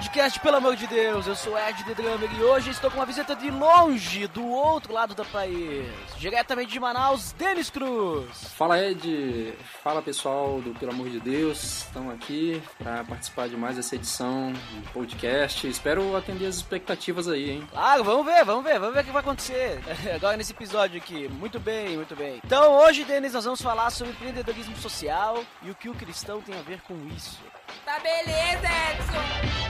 Podcast, pelo amor de Deus, eu sou Ed The Drummer e hoje estou com uma visita de longe, do outro lado do país. Diretamente de Manaus, Denis Cruz. Fala Ed, fala pessoal do Pelo Amor de Deus, estamos aqui para participar de mais essa edição do podcast. Espero atender as expectativas aí, hein? Claro, vamos ver, vamos ver, vamos ver o que vai acontecer agora nesse episódio aqui. Muito bem, muito bem. Então hoje, Denis, nós vamos falar sobre empreendedorismo social e o que o cristão tem a ver com isso. Tá beleza, Edson.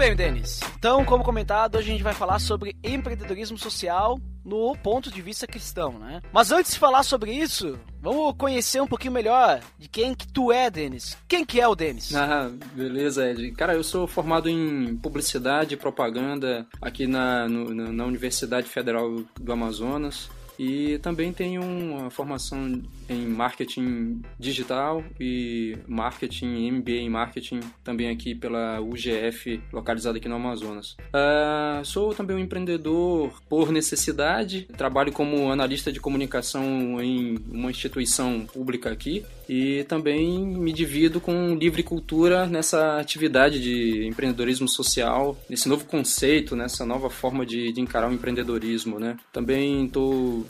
bem, Denis. Então, como comentado, hoje a gente vai falar sobre empreendedorismo social no ponto de vista cristão, né? Mas antes de falar sobre isso, vamos conhecer um pouquinho melhor de quem que tu é, Denis. Quem que é o Denis? Ah, beleza, Ed. Cara, eu sou formado em publicidade e propaganda aqui na, no- na, na Universidade Federal do Amazonas. E também tenho uma formação em marketing digital e marketing, MBA em marketing, também aqui pela UGF, localizada aqui no Amazonas. Ah, sou também um empreendedor por necessidade, trabalho como analista de comunicação em uma instituição pública aqui e também me divido com livre cultura nessa atividade de empreendedorismo social, nesse novo conceito, nessa nova forma de, de encarar o empreendedorismo, né? Também estou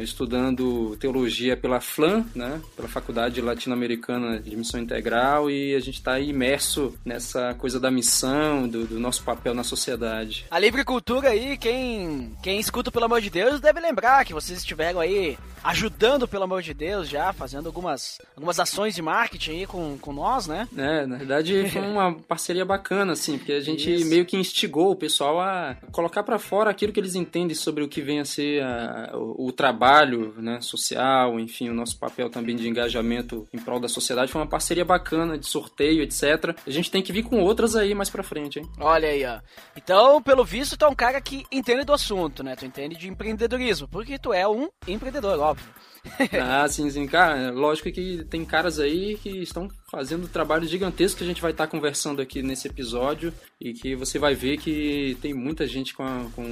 estudando teologia pela FLAM, né? Pela Faculdade Latino-Americana de Missão Integral e a gente está imerso nessa coisa da missão, do, do nosso papel na sociedade. A livre cultura aí, quem, quem escuta pelo amor de Deus deve lembrar que vocês estiveram aí ajudando pelo amor de Deus já, fazendo algumas, algumas ações de marketing aí com, com nós, né? É, na verdade foi uma parceria bacana, assim, porque a gente Isso. meio que instigou o pessoal a colocar pra fora aquilo que eles entendem sobre o que vem a ser a- o, o trabalho né, social, enfim, o nosso papel também de engajamento em prol da sociedade. Foi uma parceria bacana, de sorteio, etc. A gente tem que vir com outras aí mais pra frente, hein? Olha aí, ó. Então, pelo visto, tu é um cara que entende do assunto, né? Tu entende de empreendedorismo, porque tu é um empreendedor, óbvio. Ah, sim, sim, cara. Lógico que tem caras aí que estão fazendo trabalho gigantesco que a gente vai estar conversando aqui nesse episódio e que você vai ver que tem muita gente com, a- com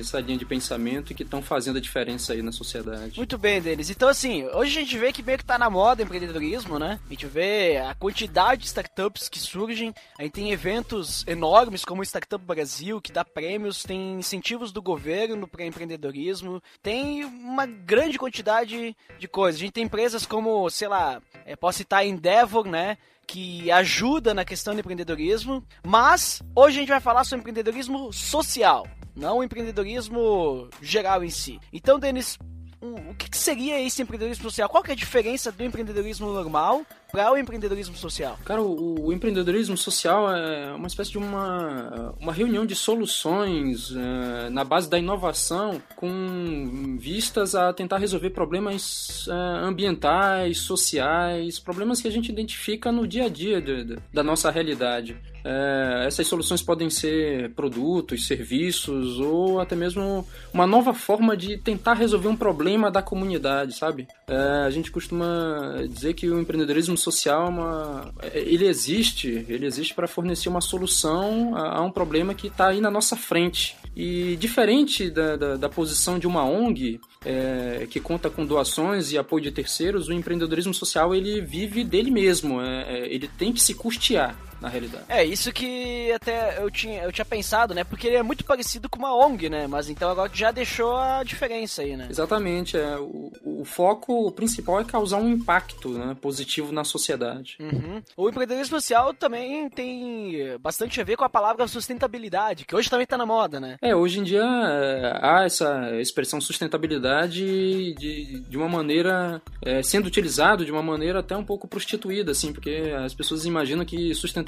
essa linha de pensamento e que estão fazendo a diferença aí na sociedade. Muito bem, Denis. Então, assim, hoje a gente vê que meio que tá na moda empreendedorismo, né? A gente vê a quantidade de startups que surgem. A gente tem eventos enormes como o Startup Brasil, que dá prêmios, tem incentivos do governo para empreendedorismo. Tem uma grande quantidade de coisas. A gente tem empresas como, sei lá, é, posso citar Endeavor, né? Que ajuda na questão do empreendedorismo, mas hoje a gente vai falar sobre empreendedorismo social, não o empreendedorismo geral em si. Então, Denis, o que, seria esse empreendedorismo social? Qual é a diferença do empreendedorismo normal para o empreendedorismo social? Cara, o, o empreendedorismo social é uma espécie de uma, uma reunião de soluções eh, na base da inovação com vistas a tentar resolver problemas eh, ambientais, sociais, problemas que a gente identifica no dia a dia de- de- da nossa realidade. Eh, essas soluções podem ser produtos, serviços ou até mesmo uma nova forma de tentar resolver um problema da comunidade, sabe? Eh, a gente costuma dizer que o empreendedorismo social é uma, é, ele existe, ele existe para fornecer uma solução a, a um problema que está aí na nossa frente. E diferente da, da, da posição de uma ONG, é, que conta com doações e apoio de terceiros, o empreendedorismo social ele vive dele mesmo, é, é, ele tem que se custear. Na realidade. É, isso que até eu tinha, eu tinha pensado, né? Porque ele é muito parecido com uma ONG, né? Mas então agora já deixou a diferença aí, né? Exatamente. É, o, o foco principal é causar um impacto né, positivo na sociedade. Uhum. O empreendedorismo social também tem bastante a ver com a palavra sustentabilidade, que hoje também tá na moda, né? É, hoje em dia é, há essa expressão sustentabilidade de, de uma maneira é, sendo utilizado de uma maneira até um pouco prostituída, assim, porque as pessoas imaginam que sustentabilidade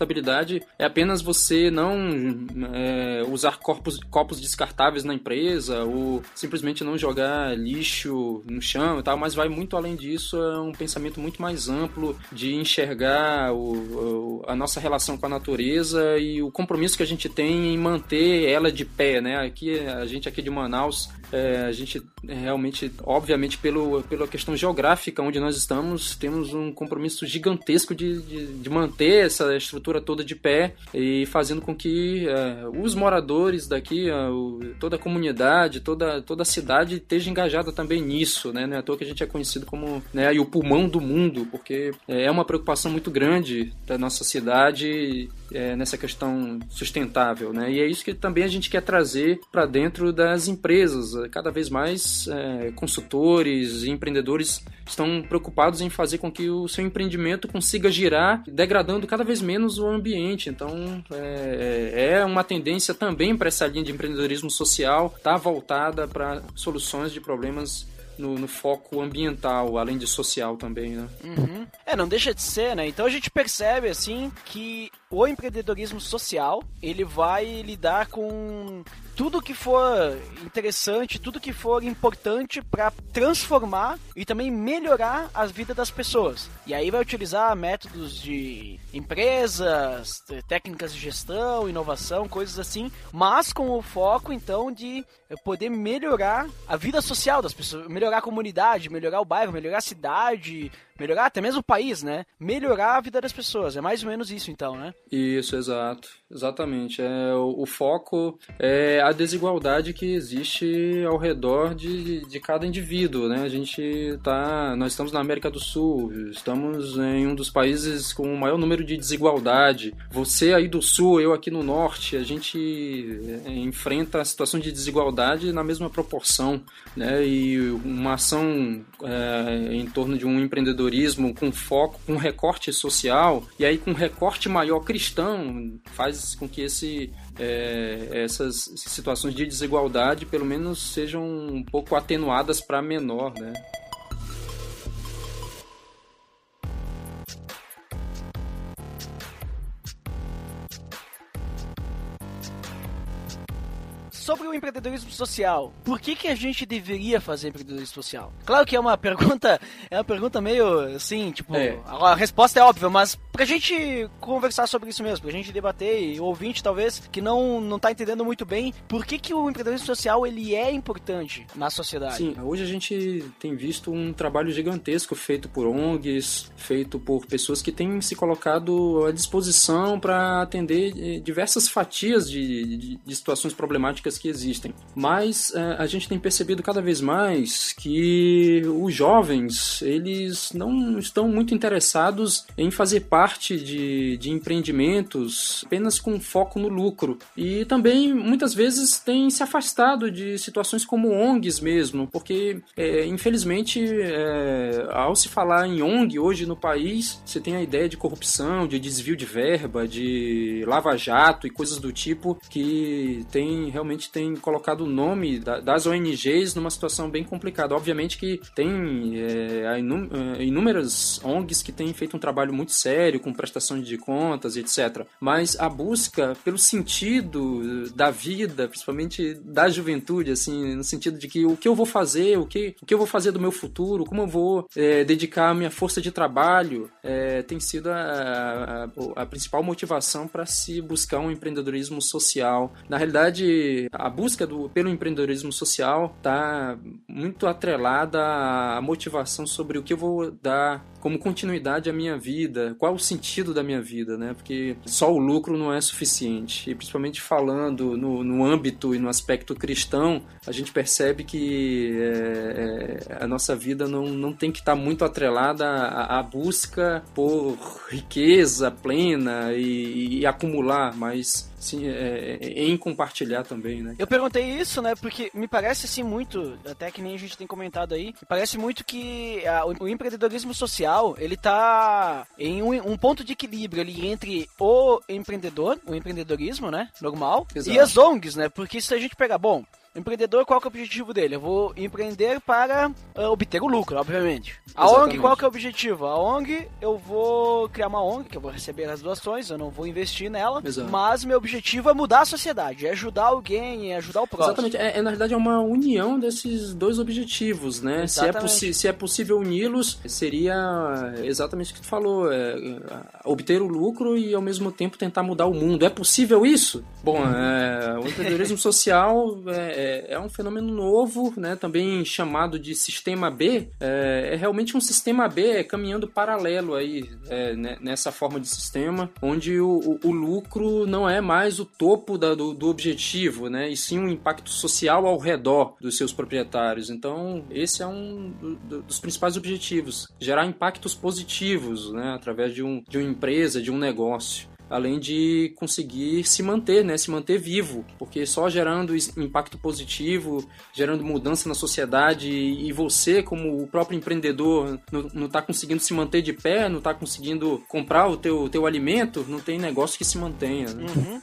é apenas você não é, usar corpos, copos descartáveis na empresa ou simplesmente não jogar lixo no chão e tal, mas vai muito além disso, é um pensamento muito mais amplo de enxergar o, o, a nossa relação com a natureza e o compromisso que a gente tem em manter ela de pé, né? Aqui, a gente aqui de Manaus, é, a gente realmente, obviamente, pelo, pela questão geográfica onde nós estamos, temos um compromisso gigantesco de, de, de manter essa estrutura toda de pé e fazendo com que é, os moradores daqui, é, o, toda a comunidade, toda, toda a cidade esteja engajada também nisso, né? Não é à toa que a gente é conhecido como né, o pulmão do mundo, porque é uma preocupação muito grande da nossa cidade é, nessa questão sustentável, né? E é isso que também a gente quer trazer para dentro das empresas. Cada vez mais é, consultores e empreendedores estão preocupados em fazer com que o seu empreendimento consiga girar, degradando cada vez menos o ambiente. Então, é, é uma tendência também para essa linha de empreendedorismo social estar tá voltada para soluções de problemas no, no, foco ambiental, além de social também, né? Uhum. É, não deixa de ser, né? Então a gente percebe, assim, que o empreendedorismo social, ele vai lidar com tudo que for interessante, tudo que for importante para transformar e também melhorar a vida das pessoas. E aí vai utilizar métodos de empresas, técnicas de gestão, inovação, coisas assim, mas com o foco então de poder melhorar a vida social das pessoas, melhorar a comunidade, melhorar o bairro, melhorar a cidade, melhorar até mesmo o país, né? Melhorar a vida das pessoas. É mais ou menos isso então, né? Isso, exato. Exatamente. É, o, o foco é a desigualdade que existe ao redor de, de cada indivíduo, né? A gente tá, nós estamos na América do Sul, estamos em um dos países com o maior número de desigualdade. Você aí do Sul, eu aqui no Norte, a gente é, enfrenta a situação de desigualdade na mesma proporção, né? E uma ação é, em torno de um empreendedor empreendedorismo com foco, com recorte social, e aí com recorte maior cristão, faz com que esse, é, essas situações de desigualdade pelo menos sejam um pouco atenuadas para menor, né? Sobre o empreendedorismo social. Por que, que a gente deveria fazer empreendedorismo social? Claro que é uma pergunta, é uma pergunta meio assim, tipo, é. a resposta é óbvia, mas pra gente conversar sobre isso mesmo, pra gente debater e o ouvinte talvez que não não tá entendendo muito bem por que, que o empreendedorismo social ele é importante na sociedade. Sim, hoje a gente tem visto um trabalho gigantesco feito por ONGs, feito por pessoas que têm se colocado à disposição para atender eh, diversas fatias de, de, de situações problemáticas que existem. Mas é, a gente tem percebido cada vez mais que os jovens eles não estão muito interessados em fazer parte de, de empreendimentos apenas com foco no lucro. E também muitas vezes têm se afastado de situações como ONGs mesmo, porque é, infelizmente é, ao se falar em ONG hoje no país, você tem a ideia de corrupção, de desvio de verba, de lava-jato e coisas do tipo que tem realmente tem colocado o nome das ONGs numa situação bem complicada. Obviamente que tem é, inúmeras ONGs que têm feito um trabalho muito sério com prestação de contas, etc. Mas a busca pelo sentido da vida, principalmente da juventude, assim, no sentido de que o que eu vou fazer, o que, o que eu vou fazer do meu futuro, como eu vou é, dedicar a minha força de trabalho, tem sido a, a, a principal motivação para se buscar um empreendedorismo social. Na realidade, a busca do, pelo empreendedorismo social está muito atrelada à motivação sobre o que eu vou dar como continuidade à minha vida, qual sentido da minha vida, né? Porque só o lucro não é suficiente. E principalmente falando no, no âmbito e no aspecto cristão, a gente percebe que é, é, a nossa vida não, não tem que estar tá muito atrelada à, à, busca por riqueza plena e, e acumular, mas sim, é, é, em compartilhar também, né? Eu perguntei isso, né, porque me parece assim muito, até que nem a gente tem comentado aí, me parece muito que a, o, o, empreendedorismo social, ele tá em um, um, ponto de equilíbrio ali entre o empreendedor, o empreendedorismo, né, normal, Exato. e as ONGs, né, porque se a gente pegar, bom, empreendedor, qual é o objetivo dele? Eu vou empreender para uh, obter o lucro, obviamente. A Exatamente. ONG, qual é o objetivo? A ONG, eu vou criar uma ONG, que eu vou receber as doações, eu não vou investir nela, Exato. mas meu objetivo é mudar a sociedade, é ajudar alguém, é ajudar o próximo. Exatamente, é, é na verdade é uma união desses dois objetivos, né? Se é, se é possível uni-los, seria exatamente o que tu falou, é, obter o lucro e ao mesmo tempo tentar mudar o mundo. É possível isso? Bom, é, o empreendedorismo social é, é, é, um fenômeno novo, né, também chamado de sistema B. É, é realmente um sistema B é caminhando paralelo aí é, né, nessa forma de sistema, onde o, o, o lucro não é mais o topo da, do, do, objetivo, né, e sim um impacto social ao redor dos seus proprietários. Então, esse é um do, dos principais objetivos, gerar impactos positivos, né, através de, um, de uma empresa, de um negócio além de conseguir se manter, né, se manter vivo, porque só gerando impacto positivo, gerando mudança na sociedade e você como o próprio empreendedor não está conseguindo se manter de pé, não está conseguindo comprar o teu, teu alimento, não tem negócio que se mantenha. Né? Uhum.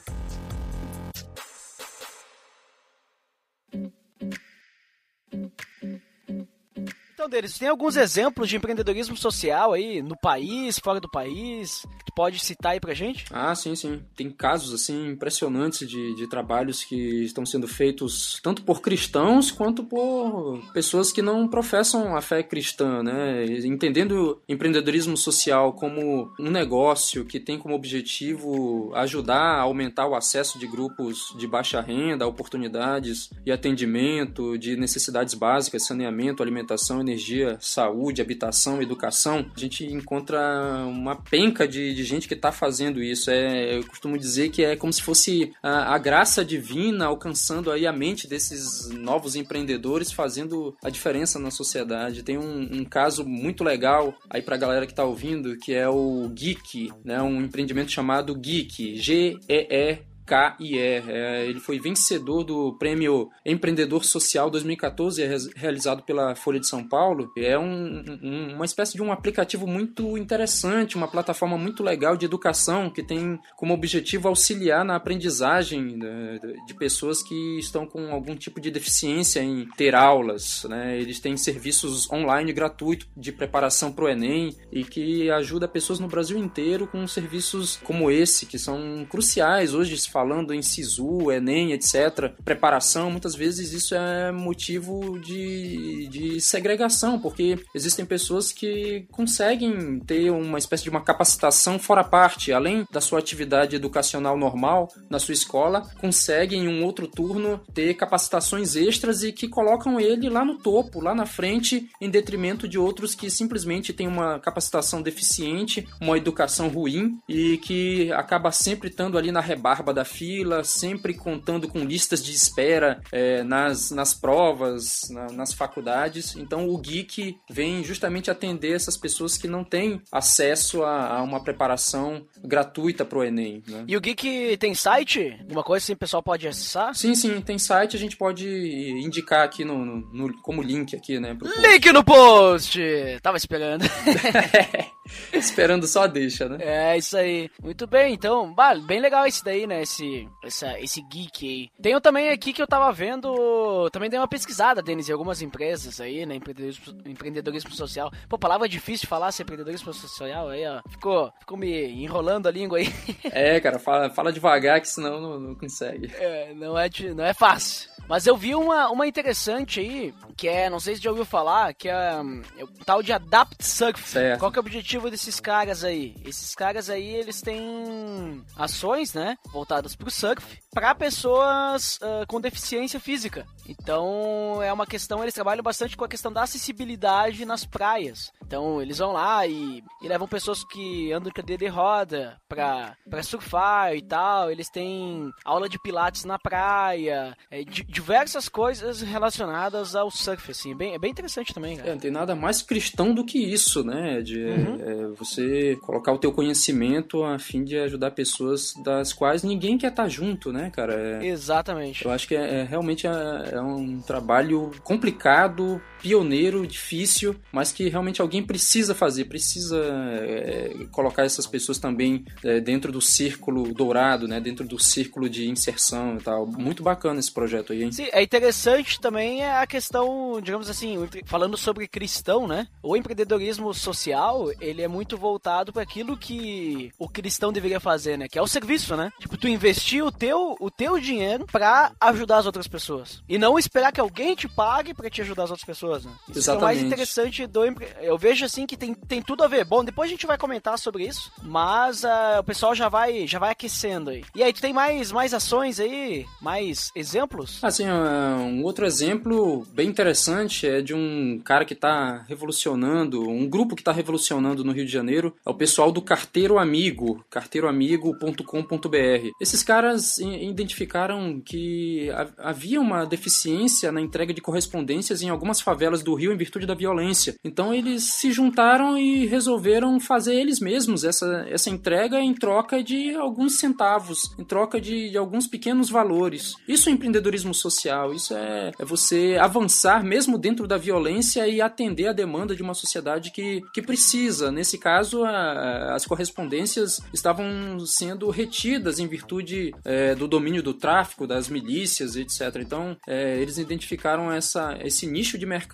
Então, deles, tem alguns exemplos de empreendedorismo social aí no país, fora do país, que tu pode citar aí pra gente? Ah, sim, sim. Tem casos, assim, impressionantes de, de trabalhos que estão sendo feitos tanto por cristãos quanto por pessoas que não professam a fé cristã, né? Entendendo empreendedorismo social como um negócio que tem como objetivo ajudar a aumentar o acesso de grupos de baixa renda, oportunidades e atendimento de necessidades básicas, saneamento, alimentação energia, saúde, habitação, educação, a gente encontra uma penca de, de gente que está fazendo isso. É, eu costumo dizer que é como se fosse a, a, graça divina alcançando aí a mente desses novos empreendedores, fazendo a diferença na sociedade. Tem um, um caso muito legal aí para a galera que está ouvindo, que é o Geek, né? um empreendimento chamado Geek, G-E-E KIE. É, ele foi vencedor do prêmio Empreendedor Social 2014, é realizado pela Folha de São Paulo. É um, um, uma espécie de um aplicativo muito interessante, uma plataforma muito legal de educação que tem como objetivo auxiliar na aprendizagem né, de pessoas que estão com algum tipo de deficiência em ter aulas. Né? Eles têm serviços online gratuitos de preparação para o Enem e que ajuda pessoas no Brasil inteiro com serviços como esse, que são cruciais hoje falando em SISU, Enem, etc., preparação, muitas vezes isso é motivo de, de segregação, porque existem pessoas que conseguem ter uma espécie de uma capacitação fora parte, além da sua atividade educacional normal na sua escola, conseguem em um outro turno ter capacitações extras e que colocam ele lá no topo, lá na frente, em detrimento de outros que simplesmente têm uma capacitação deficiente, uma educação ruim e que acaba sempre estando ali na rebarba da fila, sempre contando com listas de espera é, nas, nas provas, na, nas faculdades. Então o Geek vem justamente atender essas pessoas que não têm acesso a, a uma preparação gratuita para o Enem. Né? E o Geek tem site? Uma coisa assim o pessoal pode acessar? Sim, sim, tem site, a gente pode indicar aqui no, no, no como link aqui, né? Link no post! Tava esperando. Esperando só deixa, né? É, isso aí. Muito bem, então, bem legal esse daí, né? Esse, essa, esse geek aí. Tem também aqui que eu tava vendo, também dei uma pesquisada, Denis, em algumas empresas aí, né? Empreendedorismo, empreendedorismo social. Pô, palavra difícil de falar, ser empreendedorismo social aí, ó. Ficou, ficou me enrolando a língua aí. É, cara, fala, fala devagar que senão não, não consegue. É, não é, não é fácil. Mas eu vi uma, uma interessante aí, que é, não sei se já ouviu falar, que é, hum, é o tal de Adapt Surf. Certo. Qual que é o objetivo desses caras aí? Esses caras aí, eles têm ações, né, voltadas pro surf, para pessoas ah, com deficiência física. Então, é uma questão, eles trabalham bastante com a questão da acessibilidade nas praias. Então, eles vão lá e, e levam pessoas que andam em cadeira de roda pra, pra surfar e tal. Eles têm aula de pilates na praia, é, di- diversas coisas relacionadas ao surf, assim. É bem, é bem interessante também, É, cara. não tem nada mais cristão do que isso, né? De Uhum. é, você colocar o teu conhecimento a fim de ajudar pessoas das quais ninguém quer estar junto, né, cara? É, Exatamente. eu acho que é, é- realmente é, é um trabalho complicado, pioneiro, difícil, mas que realmente alguém precisa fazer, precisa é, colocar essas pessoas também é, dentro do círculo dourado, né? Dentro do círculo de inserção e tal. Muito bacana esse projeto aí, hein? Sim, é interessante também a questão, digamos assim, falando sobre cristão, né? O empreendedorismo social, ele é muito voltado para aquilo que o cristão deveria fazer, né? Que é o serviço, né? Tipo, tu investir o teu, o teu dinheiro pra ajudar as outras pessoas. E não esperar que alguém te pague pra te ajudar as outras pessoas, né? Isso é o mais Exatamente. interessante do. Eu vejo assim que tem, tem tudo a ver. Bom, depois a gente vai comentar sobre isso, mas ah, o pessoal já vai já vai aquecendo aí. E aí, tu tem mais, mais ações aí? Mais exemplos? Assim, uh, um outro exemplo bem interessante é de um cara que está revolucionando, um grupo que está revolucionando no Rio de Janeiro, é o pessoal do Carteiro Amigo, carteiroamigo.com.br. Esses caras identificaram que ha- havia uma deficiência na entrega de correspondências em algumas favelas do Rio em virtude da violência. Então eles se juntaram e resolveram fazer eles mesmos essa, essa entrega em troca de alguns centavos, em troca de, de alguns pequenos valores. Isso é empreendedorismo social, isso é, é você avançar mesmo dentro da violência e atender a demanda de uma sociedade que, que precisa. Nesse caso, a- as correspondências estavam sendo retidas em virtude é, do domínio do tráfico, das milícias, etc. Então, é, eles identificaram essa, esse nicho de mercado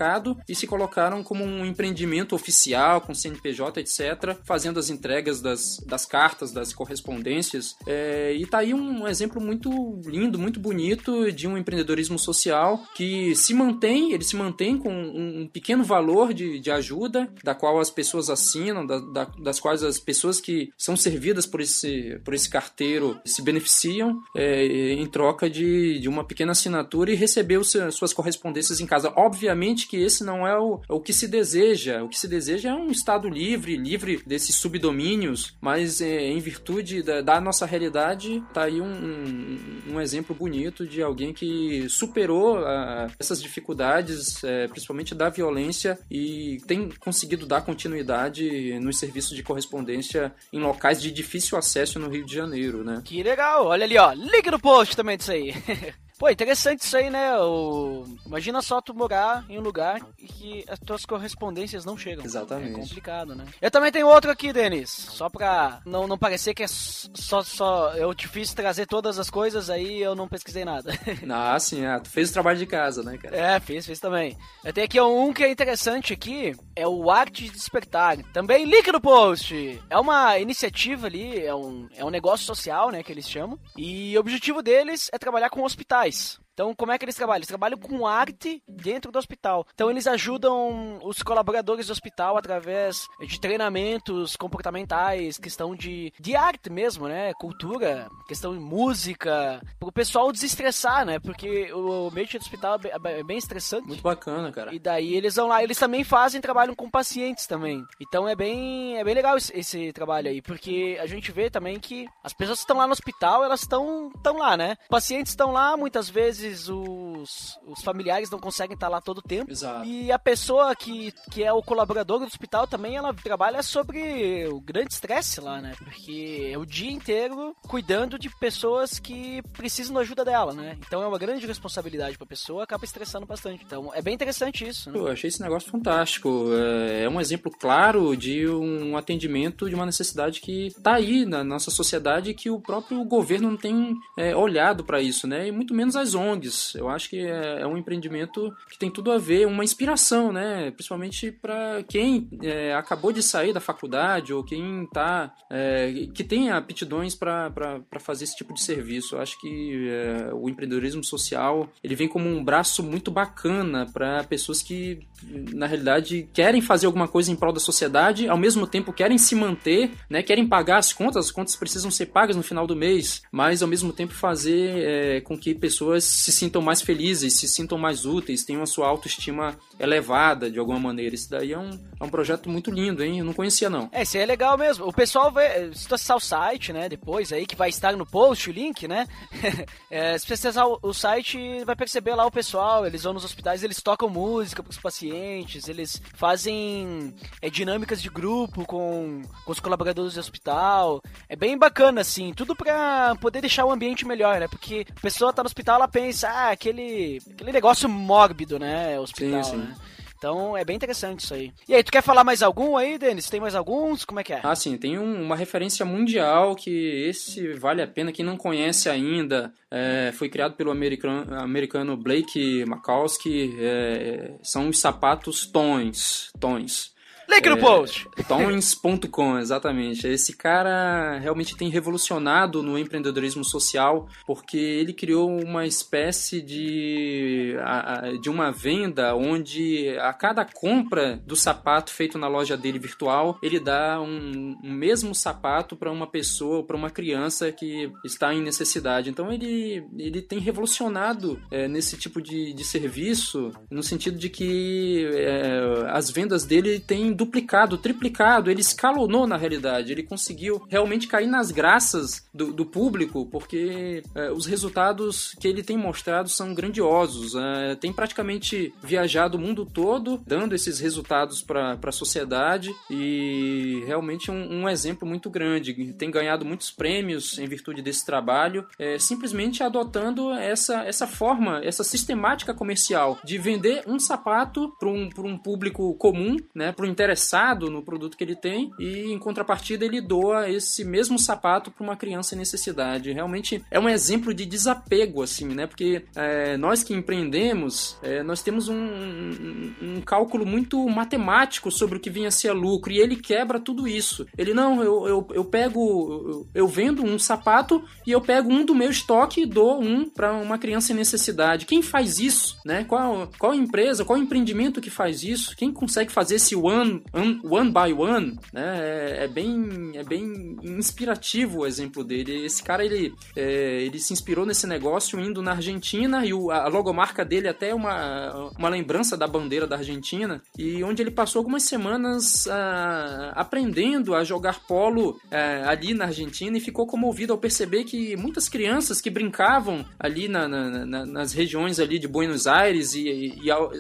e se colocaram como um empreendimento oficial, com CNPJ, etc., fazendo as entregas das, das cartas, das correspondências. É, e tá aí um exemplo muito lindo, muito bonito de um empreendedorismo social que se mantém, ele se mantém com um, um pequeno valor de, de ajuda, da qual as pessoas assinam, da- da- das quais as pessoas que são servidas por esse, por esse carteiro se beneficiam é, em troca de, de uma pequena assinatura e receber suas correspondências em casa. Obviamente que esse não é o, o que se deseja. O que se deseja é um Estado livre, livre desses subdomínios, mas é, em virtude da, da nossa realidade, tá aí um, um, um exemplo bonito de alguém que superou ah, essas dificuldades, é, principalmente da violência, e tem conseguido dar continuidade nos serviços de correspondência em locais de difícil acesso no Rio de Janeiro, né? Que legal, olha ali, ó. Link no post também disso aí. Pô, interessante isso aí, né? O... Imagina só tu morar em um lugar e que as tuas correspondências não chegam. Exatamente. É complicado, né? Eu também tenho outro aqui, Denis. Só pra não, não parecer que é só, só eu te fiz trazer todas as coisas, aí eu não pesquisei nada. Ah, sim, ah, tu fez o trabalho de casa, né, cara? É, fiz, fiz também. Eu tenho aqui um que é interessante aqui, é o Arte de Despertar. Também link no post. É uma iniciativa ali, é um, é um negócio social, né, que eles chamam. E o objetivo deles é trabalhar com hospitais reais. Então, como é que eles trabalham? Eles trabalham com arte dentro do hospital. Então, eles ajudam os colaboradores do hospital através de treinamentos comportamentais, questão de, de arte mesmo, né? Cultura, questão de música, para o pessoal desestressar, né? Porque o ambiente do hospital é bem- é bem estressante. Muito bacana, cara. E daí eles vão lá, eles também fazem trabalho com pacientes também. Então é bem, é bem legal esse, esse trabalho aí, porque a gente vê também que as pessoas que estão lá no hospital, elas estão estão lá, né? Pacientes estão lá, muitas vezes os, os familiares não conseguem estar lá todo o tempo. Exato. E a pessoa que, que é o colaborador do hospital também, ela trabalha sobre o grande estresse lá, né? Porque é o dia inteiro cuidando de pessoas que precisam da ajuda dela, né? Então é uma grande responsabilidade pra pessoa, acaba estressando bastante. Então é bem interessante isso, né? Eu achei esse negócio fantástico. É é um exemplo claro de um atendimento de uma necessidade que está aí na nossa sociedade e que o próprio governo não tem é, olhado para isso, né? E muito menos as ONGs. ONGs. Eu acho que é, é um empreendimento que tem tudo a ver, uma inspiração, né? Principalmente para quem é, acabou de sair da faculdade ou quem tá é, que tem aptidões para fazer esse tipo de serviço. Eu acho que é, o empreendedorismo social ele vem como um braço muito bacana para pessoas que na realidade querem fazer alguma coisa em prol da sociedade, ao mesmo tempo querem se manter, né? Querem pagar as contas, as contas precisam ser pagas no final do mês, mas ao mesmo tempo fazer é, com que pessoas se sintam mais felizes, se sintam mais úteis, tenham a sua autoestima elevada de alguma maneira. Isso daí é um, é um projeto muito lindo, hein? Eu não conhecia, não. É, isso aí é legal mesmo. O pessoal tu acessar o site, né, depois aí, que vai estar no post, o link, né? é, se você acessar o, o, site, vai perceber lá o pessoal, eles vão nos hospitais, eles tocam música pros pacientes, eles fazem é, dinâmicas de grupo com, com os colaboradores do hospital. É bem bacana, assim, tudo pra poder deixar o ambiente melhor, né? Porque a pessoa tá no hospital, ela pensa, ah, aquele, aquele negócio mórbido, né? Hospital, sim, sim. né? Então é bem interessante isso aí. E aí, tu quer falar mais algum aí, Denis? Tem mais alguns? Como é que é? Ah, sim, tem um, uma referência mundial que esse vale a pena. Quem não conhece ainda, é, foi criado pelo americano, americano Blake Makowski. É, são os sapatos Tons. Tons. Link no é, post! Tons.com, exatamente. Esse cara realmente tem revolucionado no empreendedorismo social, porque ele criou uma espécie de, de uma venda onde a cada compra do sapato feito na loja dele virtual, ele dá um, um mesmo sapato para uma pessoa, para uma criança que está em necessidade. Então ele, ele tem revolucionado é, nesse tipo de, de serviço, no sentido de que é, as vendas dele têm duplicado, triplicado, ele escalonou na realidade, ele conseguiu realmente cair nas graças do, do público, porque é, os resultados que ele tem mostrado são grandiosos. É, tem praticamente viajado o mundo todo, dando esses resultados para a sociedade e realmente um, um, exemplo muito grande. Tem ganhado muitos prêmios em virtude desse trabalho, é, simplesmente adotando essa, essa forma, essa sistemática comercial de vender um sapato para um, um público comum, né, para o interessado no produto que ele tem e em contrapartida ele doa esse mesmo sapato para uma criança em necessidade. Realmente é um exemplo de desapego assim, né? Porque é, nós que empreendemos, é, nós temos um, um, um, cálculo muito matemático sobre o que vinha a ser lucro e ele quebra tudo isso. Ele não, eu, eu, eu pego, eu, vendo um sapato e eu pego um do meu estoque e dou um para uma criança em necessidade. Quem faz isso, né? Qual, qual empresa, qual empreendimento que faz isso? Quem consegue fazer esse one one, one by one, né? É, é, bem, é bem inspirativo o exemplo dele. Esse cara, ele, é, ele se inspirou nesse negócio indo na Argentina e o, a logomarca dele é até é uma, uma lembrança da bandeira da Argentina e onde ele passou algumas semanas ah, aprendendo a jogar polo ah, ali na Argentina e ficou comovido ao perceber que muitas crianças que brincavam ali na, na, na, nas regiões ali de Buenos Aires e, e ao,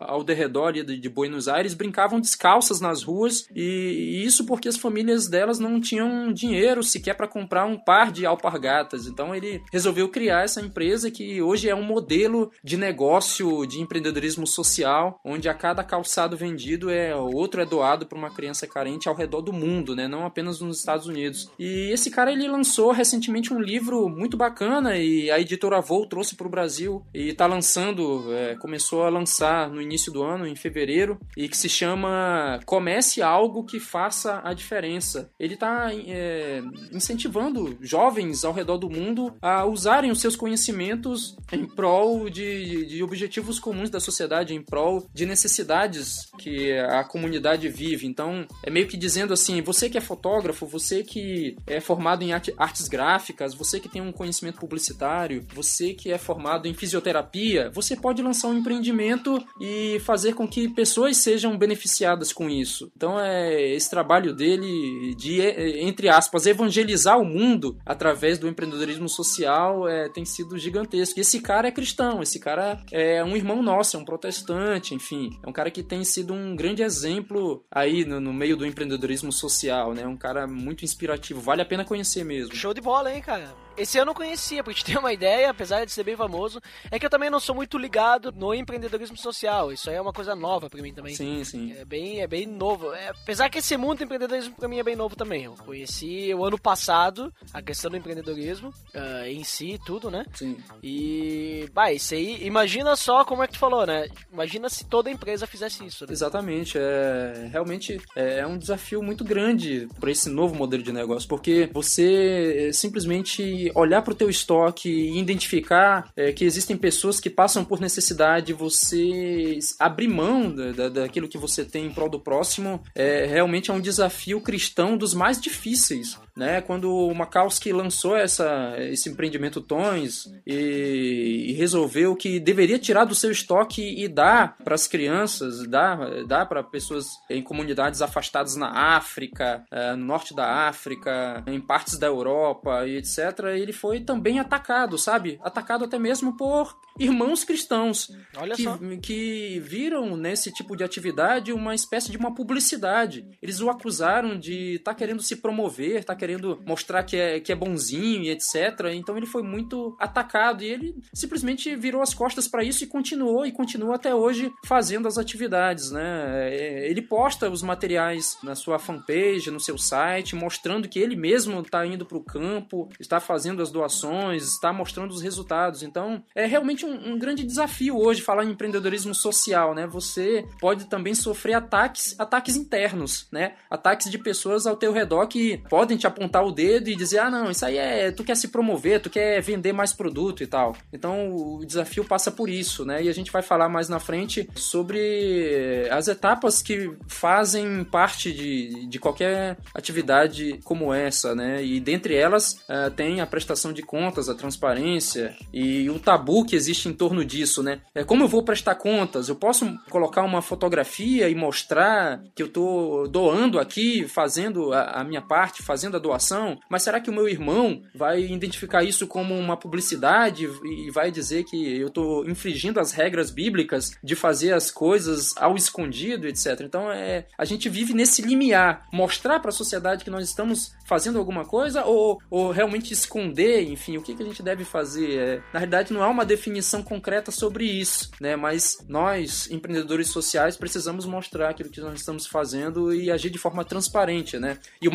ao derredor de, de Buenos Aires brincavam descalços descalças nas ruas e, isso porque as famílias delas não tinham dinheiro sequer para comprar um par de alpargatas. Então ele resolveu criar essa empresa que hoje é um modelo de negócio de empreendedorismo social, onde a cada calçado vendido é outro é doado para uma criança carente ao redor do mundo, né? Não apenas nos Estados Unidos. E esse cara ele lançou recentemente um livro muito bacana e a editora Voo trouxe para o Brasil e está lançando, é, começou a lançar no início do ano, em fevereiro, e que se chama comece algo que faça a diferença. Ele está é, incentivando jovens ao redor do mundo a usarem os seus conhecimentos em prol de, de objetivos comuns da sociedade, em prol de necessidades que a comunidade vive. Então, é meio que dizendo assim: você que é fotógrafo, você que é formado em artes gráficas, você que tem um conhecimento publicitário, você que é formado em fisioterapia, você pode lançar um empreendimento e fazer com que pessoas sejam beneficiadas com com isso. Então é esse trabalho dele de entre aspas evangelizar o mundo através do empreendedorismo social é, tem sido gigantesco. E esse cara é cristão, esse cara é um irmão nosso, é um protestante, enfim, é um cara que tem sido um grande exemplo aí no, no meio do empreendedorismo social, né? Um cara muito inspirativo, vale a pena conhecer mesmo. Show de bola, hein, cara? Esse eu não conhecia, pra gente ter uma ideia, apesar de ser bem famoso. É que eu também não sou muito ligado no empreendedorismo social. Isso aí é uma coisa nova pra mim também. Sim, sim. É bem, é bem novo. É, apesar que esse mundo do empreendedorismo pra mim é bem novo também. Eu conheci o ano passado a questão do empreendedorismo uh, em si, tudo, né? Sim. E, bah, isso aí, imagina só como é que tu falou, né? Imagina se toda empresa fizesse isso. Né? Exatamente. É, realmente é, é um desafio muito grande para esse novo modelo de negócio, porque você simplesmente olhar para o teu estoque e identificar é, que existem pessoas que passam por necessidade, você abrir mão da, daquilo que você tem em prol do próximo, é, realmente é um desafio cristão dos mais difíceis. Né? Quando o Makowski lançou essa, esse empreendimento Tons e, e resolveu que deveria tirar do seu estoque e dar para as crianças, dar, dar para pessoas em comunidades afastadas na África, é, no norte da África, em partes da Europa e etc., ele foi também atacado, sabe? Atacado até mesmo por irmãos cristãos que, que, viram nesse tipo de atividade uma espécie de uma publicidade. Eles o acusaram de estar tá querendo se promover, estar tá querendo mostrar que é, que é bonzinho e etc. Então ele foi muito atacado e ele simplesmente virou as costas para isso e continuou e continua até hoje fazendo as atividades, né? É, ele posta os materiais na sua fanpage, no seu site, mostrando que ele mesmo está indo para o campo, está fazendo as doações, está mostrando os resultados. Então é realmente um, um, grande desafio hoje falar em empreendedorismo social, né? Você pode também sofrer ataques, ataques internos, né? Ataques de pessoas ao teu redor que podem te apontar o dedo e dizer, ah, não, isso aí é, tu quer se promover, tu quer vender mais produto e tal. Então o desafio passa por isso, né? E a gente vai falar mais na frente sobre as etapas que fazem parte de, de qualquer atividade como essa, né? E dentre elas uh, tem a prestação de contas, a transparência e o tabu que existe em torno disso, né? É como eu vou prestar contas? Eu posso colocar uma fotografia e mostrar que eu estou doando aqui, fazendo a, a, minha parte, fazendo a doação, mas será que o meu irmão vai identificar isso como uma publicidade e vai dizer que eu estou infringindo as regras bíblicas de fazer as coisas ao escondido, etc. Então é, a gente vive nesse limiar, mostrar para a sociedade que nós estamos fazendo alguma coisa ou, ou realmente esconder, enfim, o que, que a gente deve fazer? É, na realidade, não há uma definição concreta sobre isso, né? Mas nós, empreendedores sociais, precisamos mostrar aquilo que nós estamos fazendo e agir de forma transparente, né? E o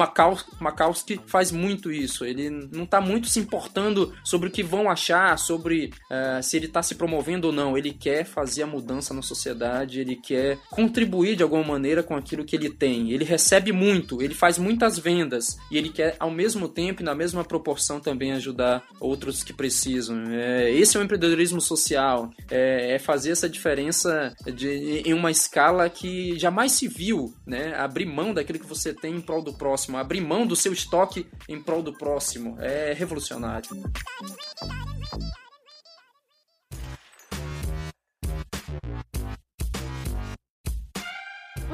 Makowski faz muito isso. Ele não está muito se importando sobre o que vão achar, sobre uh, se ele está se promovendo ou não. Ele quer fazer a mudança na sociedade, ele quer contribuir de alguma maneira com aquilo que ele tem. Ele recebe muito, ele faz muitas vendas e ele quer, ao mesmo tempo e na mesma proporção, também ajudar outros que precisam. É, esse é o empreendedorismo social, é, é fazer essa diferença de, em uma escala que jamais se viu, né? Abrir mão daquilo que você tem em prol do próximo, abrir mão do seu estoque em prol do próximo. É revolucionário.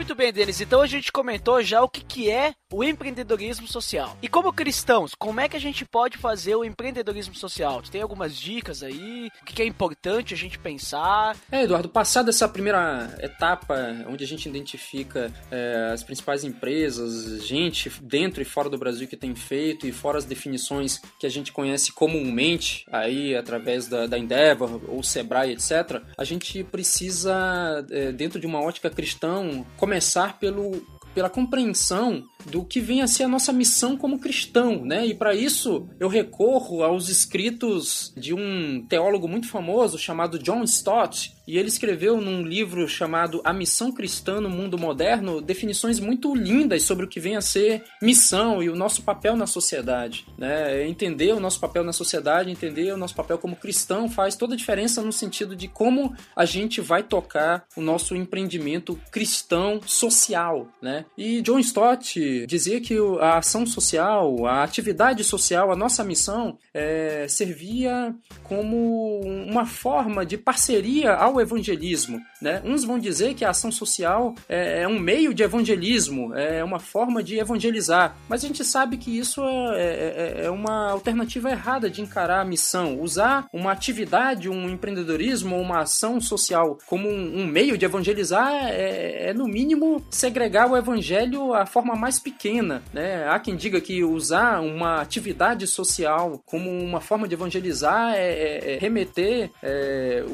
Muito bem, Denis. Então a gente comentou já o que, que é o empreendedorismo social. E como cristãos, como é que a gente pode fazer o empreendedorismo social? Tu tem algumas dicas aí? O que, que é importante a gente pensar? É, Eduardo, passada essa primeira etapa, onde a gente identifica é, as principais empresas, gente dentro e fora do Brasil que tem feito, e fora as definições que a gente conhece comumente, aí através da, da Endeavor ou Sebrae, etc., a gente precisa, é, dentro de uma ótica cristã, começar pelo, pela compreensão do que vem a ser a nossa missão como cristão, né? E para isso eu recorro aos escritos de um teólogo muito famoso chamado John Stott, e ele escreveu num livro chamado A Missão Cristã no Mundo Moderno definições muito lindas sobre o que vem a ser missão e o nosso papel na sociedade. Né? Entender o nosso papel na sociedade, entender o nosso papel como cristão faz toda a diferença no sentido de como a gente vai tocar o nosso empreendimento cristão social. Né? E John Stott dizia que a ação social, a atividade social, a nossa missão é, servia como uma forma de parceria ao ao evangelismo. Né? Uns vão dizer que a ação social é, é um meio de evangelismo, é uma forma de evangelizar, mas a gente sabe que isso é, é, é, é uma alternativa errada de encarar a missão. Usar uma atividade, um empreendedorismo, uma ação social como um, um meio de evangelizar é, é, no mínimo, segregar o evangelho à forma mais pequena. Né? Há quem diga que usar uma atividade social como uma forma de evangelizar é, é, remeter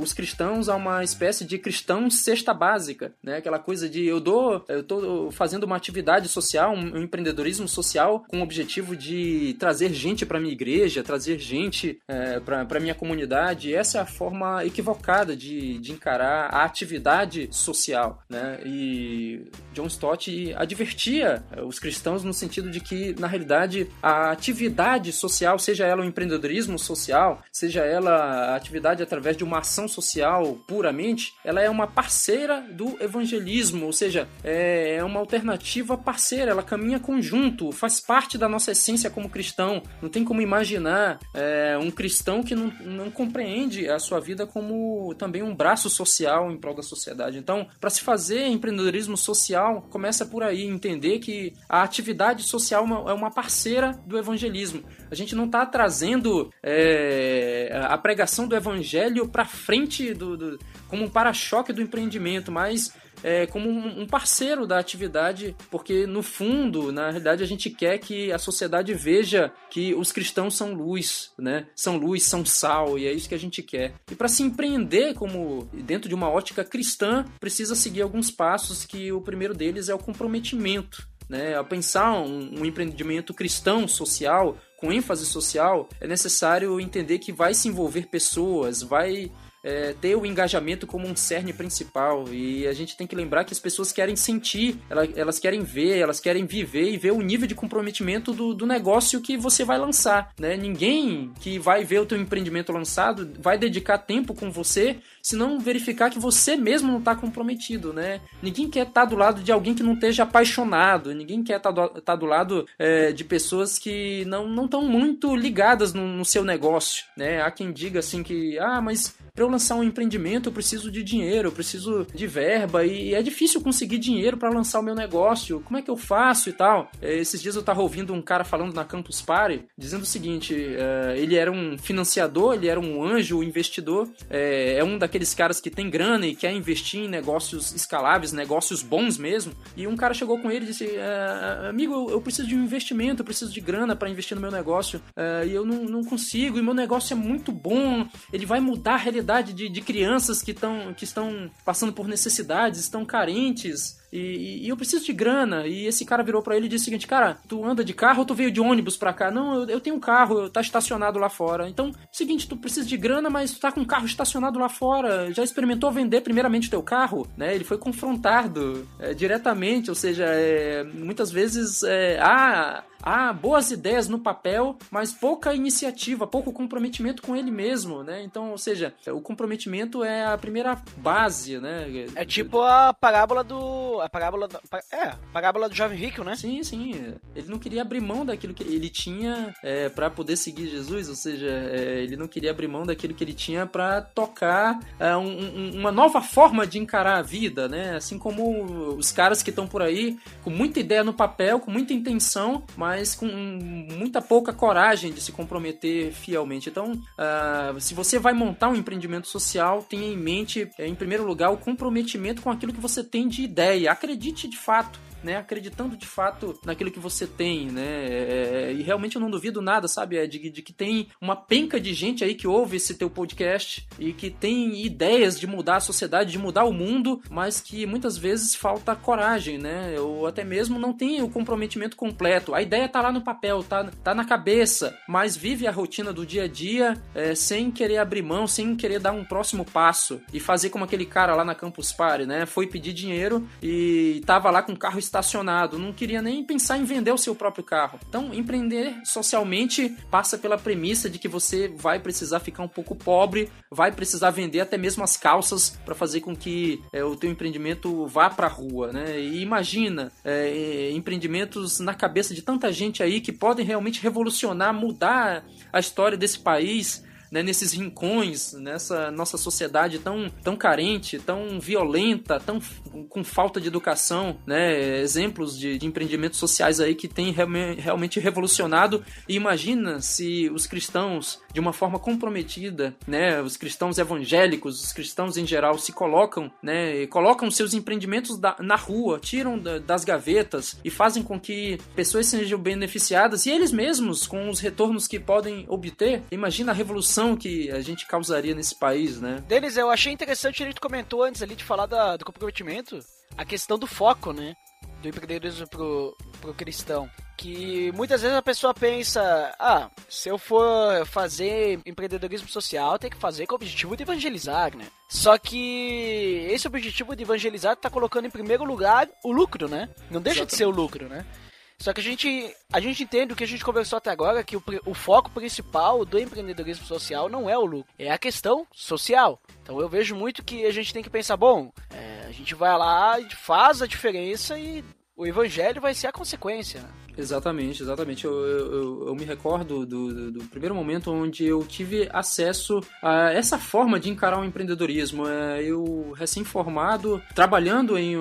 os cristãos a uma espécie de cristão cesta básica, né? Aquela coisa de eu dou, eu tô fazendo uma atividade social, um, empreendedorismo social com o objetivo de trazer gente para minha igreja, trazer gente é, para minha comunidade. Essa é a forma equivocada de, de encarar a atividade social, né? E John Stott advertia os cristãos no sentido de que, na realidade, a atividade social, seja ela um empreendedorismo social, seja ela a atividade através de uma ação social puramente, ela é uma parceira do evangelismo, ou seja, é, é uma alternativa parceira, ela caminha conjunto, faz parte da nossa essência como cristão. Não tem como imaginar é, um cristão que não, não compreende a sua vida como também um braço social em prol da sociedade. Então, para se fazer empreendedorismo social, começa por aí, entender que a atividade social é uma parceira do evangelismo. A gente não está trazendo é, a pregação do evangelho para frente do, do, como um para-choque do empreendimento, mas é, como um parceiro da atividade, porque no fundo, na realidade, a gente quer que a sociedade veja que os cristãos são luz, né? São luz, são sal, e é isso que a gente quer. E para se empreender como dentro de uma ótica cristã, precisa seguir alguns passos que o primeiro deles é o comprometimento. Né, ao pensar um, um empreendimento cristão, social, com ênfase social, é necessário entender que vai se envolver pessoas, vai é, ter o engajamento como um cerne principal. E a gente tem que lembrar que as pessoas querem sentir, elas, elas querem ver, elas querem viver e ver o nível de comprometimento do, do negócio que você vai lançar. Né? Ninguém que vai ver o teu empreendimento lançado vai dedicar tempo com você se não verificar que você mesmo não está comprometido, né? Ninguém quer estar tá do lado de alguém que não esteja apaixonado, ninguém quer estar tá do, tá do lado é, de pessoas que não estão muito ligadas no, no, seu negócio, né? Há quem diga assim que, ah, mas para eu lançar um empreendimento eu preciso de dinheiro, eu preciso de verba e é difícil conseguir dinheiro para lançar o meu negócio. Como é que eu faço e tal? É, esses dias eu estava ouvindo um cara falando na Campus Party dizendo o seguinte: é, ele era um financiador, ele era um anjo, um investidor, é, é um daqueles caras que tem grana e quer investir em negócios escaláveis, negócios bons mesmo. E um cara chegou com ele e disse: é, Amigo, eu preciso de um investimento, eu preciso de grana para investir no meu negócio é, e eu não, não consigo, e meu negócio é muito bom, ele vai mudar a realidade de, de crianças que, tão, que estão passando por necessidades, estão carentes, e, e, eu preciso de grana. E esse cara virou para ele e disse o seguinte: Cara, tu anda de carro ou tu veio de ônibus pra cá? Não, eu, eu tenho um carro, tá estacionado lá fora. Então, seguinte, tu precisa de grana, mas tu tá com um carro estacionado lá fora. Já experimentou vender primeiramente o teu carro? Né? Ele foi confrontado é, diretamente, ou seja, é, muitas vezes é, há há boas ideias no papel, mas pouca iniciativa, pouco comprometimento com ele mesmo, né? Então, ou seja, o comprometimento é a primeira base, né? É tipo a parábola do a parábola. É, a parábola do jovem rico, né? Sim, sim. Ele não queria abrir mão daquilo que ele tinha é, para poder seguir Jesus, ou seja, é, ele não queria abrir mão daquilo que ele tinha para tocar é, um, um, uma nova forma de encarar a vida, né? Assim como os caras que estão por aí com muita ideia no papel, com muita intenção, mas com muita pouca coragem de se comprometer fielmente. Então, uh, se você vai montar um empreendimento social, tenha em mente, em primeiro lugar, o comprometimento com aquilo que você tem de ideia acredite de fato né, acreditando de fato naquilo que você tem, né, é, e realmente eu não duvido nada, sabe, é de, de, que tem uma penca de gente aí que ouve esse teu podcast e que tem ideias de mudar a sociedade, de mudar o mundo, mas que muitas vezes falta coragem, né, ou até mesmo não tem o comprometimento completo. A ideia tá lá no papel, tá, tá na cabeça, mas vive a rotina do dia a dia é, sem querer abrir mão, sem querer dar um próximo passo e fazer como aquele cara lá na Campus Party, né, foi pedir dinheiro e tava lá com o carro estacionado, não queria nem pensar em vender o seu próprio carro. Então, empreender socialmente passa pela premissa de que você vai precisar ficar um pouco pobre, vai precisar vender até mesmo as calças para fazer com que é, o teu empreendimento vá para a rua, né? E imagina é, empreendimentos na cabeça de tanta gente aí que podem realmente revolucionar, mudar a história desse país né, nesses rincões, nessa nossa sociedade tão, tão carente, tão violenta, tão com falta de educação, né? Exemplos de, de empreendimentos sociais aí que tem realmente revolucionado. E imagina se os cristãos, de uma forma comprometida, né? Os cristãos evangélicos, os cristãos em geral, se colocam, né? Colocam seus empreendimentos da, na rua, tiram da, das gavetas e fazem com que pessoas sejam beneficiadas e eles mesmos, com os retornos que podem obter, imagina a revolução que a gente causaria nesse país, né? Denis, eu achei interessante, ele comentou antes ali de falar da, do comprometimento, a questão do foco, né? Do empreendedorismo pro, pro cristão. Que muitas vezes a pessoa pensa, ah, se eu for fazer empreendedorismo social, tem que fazer com o objetivo de evangelizar, né? Só que esse objetivo de evangelizar tá colocando em primeiro lugar o lucro, né? Não deixa Exatamente. de ser o lucro, né? Só que a gente, a gente entende o que a gente conversou até agora, que o, o foco principal do empreendedorismo social não é o lucro, é a questão social. Então eu vejo muito que a gente tem que pensar, bom, é, a gente vai lá, faz a diferença e o evangelho vai ser a consequência. Né? Exatamente, exatamente. Eu, eu, eu me recordo do, do, do, primeiro momento onde eu tive acesso a essa forma de encarar o empreendedorismo. É, eu, recém-formado, trabalhando em,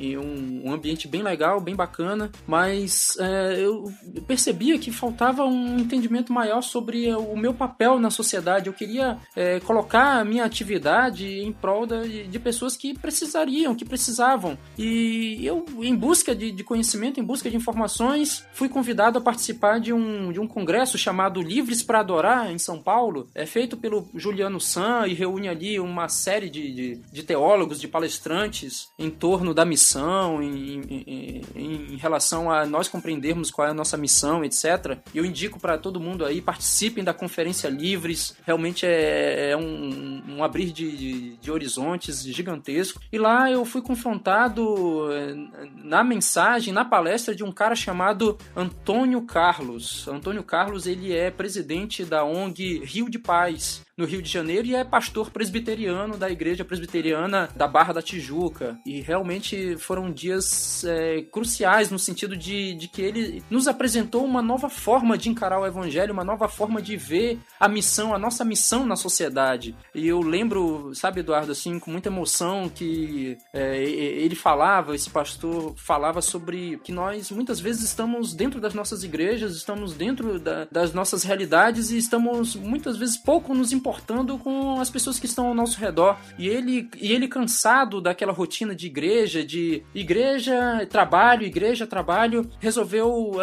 em um ambiente bem legal, bem bacana, mas é, eu percebia que faltava um entendimento maior sobre o meu papel na sociedade. Eu queria é, colocar a minha atividade em prol de, de, pessoas que precisariam, que precisavam. E eu, em busca de, de conhecimento, em busca de informações, fui convidado a participar de um, de um congresso chamado Livres para Adorar, em São Paulo. É feito pelo Juliano San e reúne ali uma série de, de, de teólogos, de palestrantes em torno da missão, em, em, em, relação a nós compreendermos qual é a nossa missão, etc. Eu indico para todo mundo aí, participem da Conferência Livres. Realmente é, é um, um, abrir de, de, de horizontes gigantesco. E lá eu fui confrontado eh, na mensagem, na palestra de um cara chamado chamado Antônio Carlos. Antônio Carlos ele é presidente da ONG Rio de Paz no Rio de Janeiro e é pastor presbiteriano da Igreja Presbiteriana da Barra da Tijuca. E realmente foram dias é, cruciais no sentido de, de que ele nos apresentou uma nova forma de encarar o Evangelho, uma nova forma de ver a missão, a nossa missão na sociedade. E eu lembro, sabe, Eduardo, assim, com muita emoção que é, ele falava, esse pastor falava sobre que nós muitas vezes estamos dentro das nossas igrejas, estamos dentro da, das nossas realidades e estamos muitas vezes pouco nos importando com as pessoas que estão ao nosso redor. E ele, e ele cansado daquela rotina de igreja, de igreja, trabalho, igreja, trabalho, resolveu uh,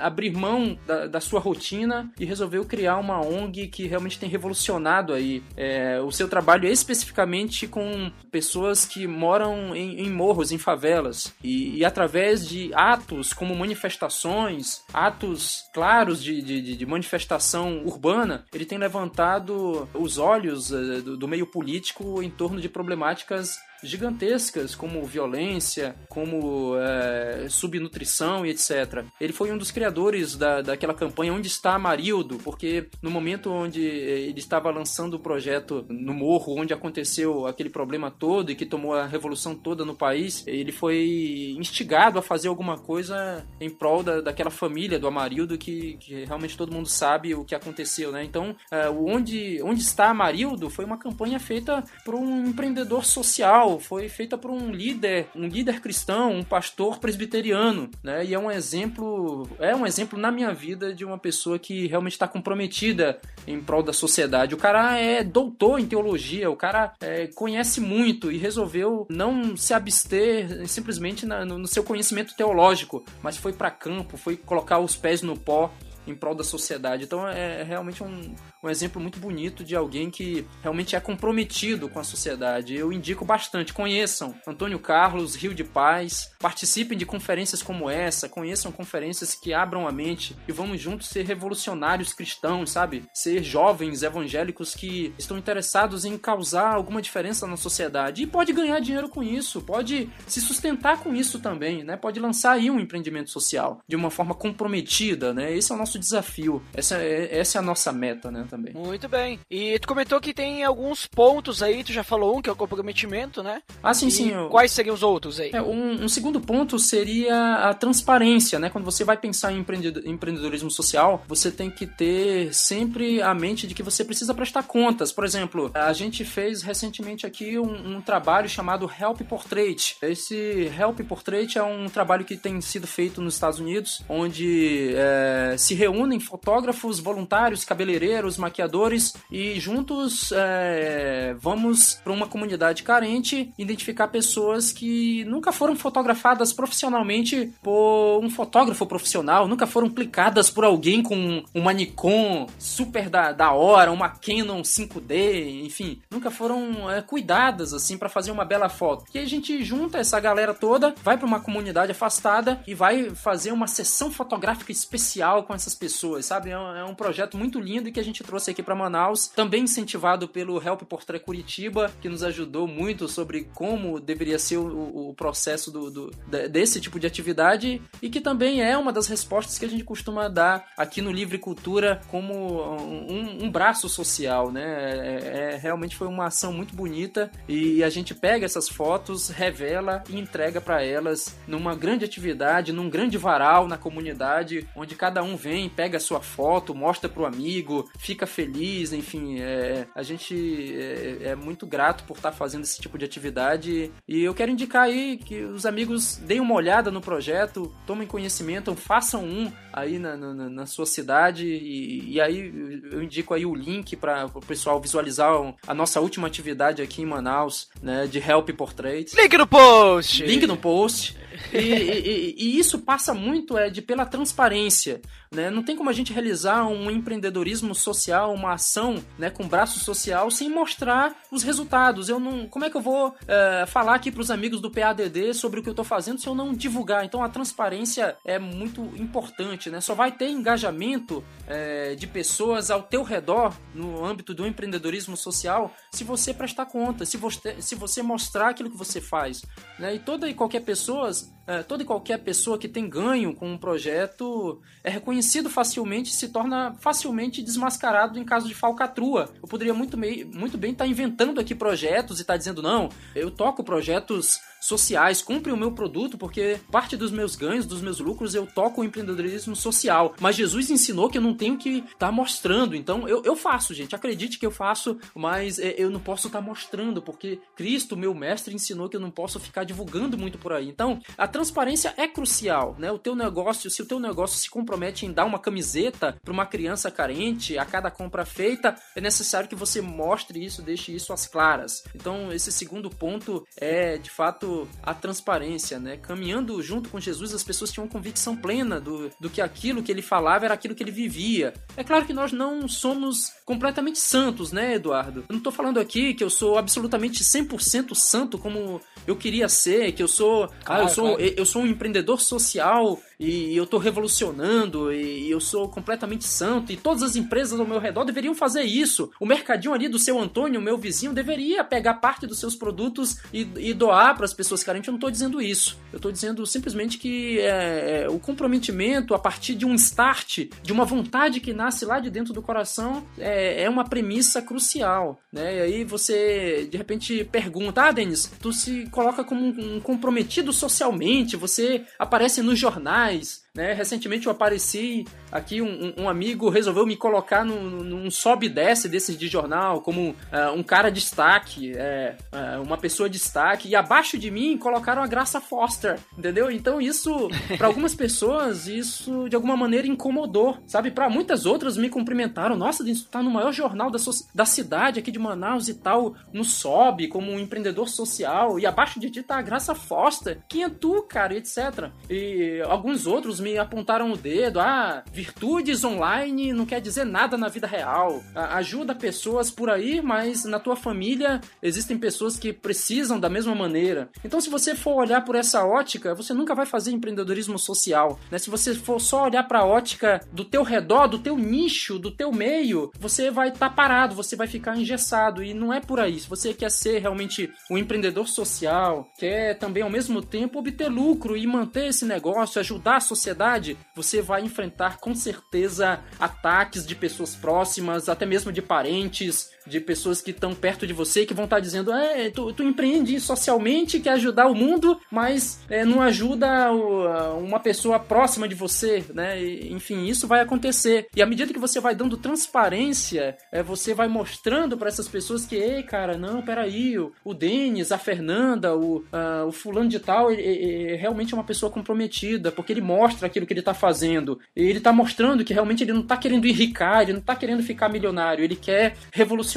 abrir mão da, da, sua rotina e resolveu criar uma ONG que realmente tem revolucionado aí é, o seu trabalho especificamente com pessoas que moram em, em morros, em favelas. E, e, através de atos como manifestações, atos claros de, de, de manifestação urbana, ele tem levantado os olhos eh, do, do meio político em torno de problemáticas gigantescas, como violência, como é, subnutrição e etc. Ele foi um dos criadores da, daquela campanha Onde está Marildo, porque no momento onde ele estava lançando o projeto no morro, onde aconteceu aquele problema todo e que tomou a revolução toda no país, ele foi instigado a fazer alguma coisa em prol da, daquela família do Amarildo que, que realmente todo mundo sabe o que aconteceu, né? Então, é, onde, onde está Amarildo foi uma campanha feita por um empreendedor social foi feita por um líder, um líder cristão, um pastor presbiteriano, né? E é um exemplo, é um exemplo na minha vida de uma pessoa que realmente está comprometida em prol da sociedade. O cara é doutor em teologia, o cara é, conhece muito e resolveu não se abster simplesmente na, no, no seu conhecimento teológico, mas foi para campo, foi colocar os pés no pó em prol da sociedade. Então é, é realmente um, um exemplo muito bonito de alguém que realmente é comprometido com a sociedade. Eu indico bastante. Conheçam Antônio Carlos, Rio de Paz, participem de conferências como essa, conheçam conferências que abram a mente e vamos juntos ser revolucionários cristãos, sabe? Ser jovens evangélicos que estão interessados em causar alguma diferença na sociedade e pode ganhar dinheiro com isso, pode se sustentar com isso também, né? Pode lançar aí um empreendimento social de uma forma comprometida, né? Esse é o nosso desafio. Essa é, essa é a nossa meta, né? Também. Muito bem. E tu comentou que tem alguns pontos aí, tu já falou um, que é o comprometimento, né? Ah, sim, E sim. eu- Quais seriam os outros aí? É, um, um segundo ponto seria a transparência, né? Quando você vai pensar em empreended- empreendedorismo social, você tem que ter sempre a mente de que você precisa prestar contas. Por exemplo, a gente fez recentemente aqui um, um trabalho chamado Help Portrait. Esse Help Portrait é um trabalho que tem sido feito nos Estados Unidos, onde é, se reúnem fotógrafos, voluntários, cabeleireiros, maquiadores e juntos é, vamos para uma comunidade carente identificar pessoas que nunca foram fotografadas profissionalmente por um fotógrafo profissional, nunca foram clicadas por alguém com uma Nikon super da, da hora, uma Canon 5D, enfim, nunca foram é, cuidadas assim para fazer uma bela foto. E a gente junta essa galera toda, vai para uma comunidade afastada e vai fazer uma sessão fotográfica especial com essas pessoas, sabe? É um, é um projeto muito lindo e que a gente trouxe aqui para Manaus, também incentivado pelo Help Portrait Curitiba, que nos ajudou muito sobre como deveria ser o, o- processo do, do- de- desse tipo de atividade e que também é uma das respostas que a gente costuma dar aqui no Livre Cultura como um, um braço social, né? É- é- realmente foi uma ação muito bonita e a gente pega essas fotos, revela e entrega para elas numa grande atividade, num grande varal na comunidade, onde cada um vem, pega a sua foto, mostra pro amigo, fica feliz, enfim, é, a gente é, é muito grato por estar fazendo esse tipo de atividade e eu quero indicar aí que os amigos deem uma olhada no projeto, tomem conhecimento, façam um aí na, na, na sua cidade e, e aí eu indico aí o link para o pessoal visualizar a nossa última atividade aqui em Manaus, né, de Help Portraits. Link no post! Link no post. E, e- e- e isso passa muito é, de pela transparência. Né? Não tem como a gente realizar um empreendedorismo social, uma ação né, com braço social, sem mostrar os resultados. Eu não, como é que eu vou é, falar aqui para os amigos do PADD sobre o que eu estou fazendo se eu não divulgar? Então a transparência é muito importante. Né? Só vai ter engajamento é, de pessoas ao teu redor no âmbito do empreendedorismo social se você prestar conta, se você, se você mostrar aquilo que você faz. Né? E toda e qualquer pessoa, é, toda e qualquer pessoa que tem ganho com um projeto é reconhecido facilmente e se torna facilmente desmascarado em caso de falcatrua. Eu poderia muito, mei- muito bem estar inventando aqui projetos e estar dizendo, não, eu toco projetos sociais, cumpre o meu produto, porque parte dos meus ganhos, dos meus lucros, eu toco o empreendedorismo social. Mas Jesus ensinou que eu não tenho que estar mostrando. Então eu, eu faço, gente. Acredite que eu faço, mas é, eu não posso estar mostrando, porque Cristo, meu mestre, ensinou que eu não posso ficar divulgando muito por aí. Então, a transparência é crucial, né? O teu negócio, se o teu negócio se compromete em dar uma camiseta para uma criança carente a cada compra feita, é necessário que você mostre isso, deixe isso às claras. Então, esse segundo ponto é, de fato, a transparência, né? Caminhando junto com Jesus, as pessoas tinham convicção plena do, do que aquilo que ele falava era aquilo que ele vivia. É claro que nós não somos completamente santos, né, Eduardo? Eu não tô falando aqui que eu sou absolutamente 100% santo como eu queria ser, que eu sou, ah, Claro, eu sou, claro. eu sou um empreendedor social e eu tô revolucionando e eu sou completamente santo e todas as empresas ao meu redor deveriam fazer isso. O mercadinho ali do seu Antônio, meu vizinho, deveria pegar parte dos seus produtos e, e doar para as pessoas carentes. Eu não tô dizendo isso. Eu tô dizendo simplesmente que é, é, o comprometimento a partir de um start, de uma vontade que nasce lá de dentro do coração, é, é uma premissa crucial, né? E aí você de repente pergunta, ah, Denis, tu se coloca como um comprometido socialmente, você aparece nos jornais, mais né? Recentemente eu apareci aqui, um, um- amigo resolveu me colocar num, num sobe e desce desses de jornal, como ah, um cara de destaque, é, ah, uma pessoa de destaque, e abaixo de mim colocaram a Graça Foster, entendeu? Então isso, para algumas pessoas, isso de alguma maneira incomodou, sabe? Para muitas outras me cumprimentaram, nossa, tu tá no maior jornal da, so- da cidade aqui de Manaus e tal, no sobe, como um empreendedor social, e abaixo de ti tá a Graça Foster, quem é tu, cara, e etc. E alguns outros me apontaram o dedo, ah, virtudes online não quer dizer nada na vida real. Ajuda pessoas por aí, mas na tua família existem pessoas que precisam da mesma maneira. Então, se você for olhar por essa ótica, você nunca vai fazer empreendedorismo social, né? Se você for só olhar para a ótica do teu redor, do teu nicho, do teu meio, você vai estar parado, você vai ficar engessado e não é por aí. Se você quer ser realmente um empreendedor social, quer também ao mesmo tempo obter lucro e manter esse negócio, ajudar a sociedade sociedade, você vai enfrentar com certeza ataques de pessoas próximas, até mesmo de parentes, de pessoas que estão perto de você que vão estar tá dizendo: é, tu, tu, empreende socialmente, quer ajudar o mundo, mas é, não ajuda o, uma pessoa próxima de você, né? E, enfim, isso vai acontecer. E à medida que você vai dando transparência, é, você vai mostrando para essas pessoas que, ei, cara, não, peraí, o, o Denis, a Fernanda, o, uh, o fulano de tal, ele, ele, realmente é uma pessoa comprometida, porque ele mostra aquilo que ele tá fazendo. Ele tá mostrando que realmente ele não tá querendo enricar, ele não tá querendo ficar milionário, ele quer revolucionar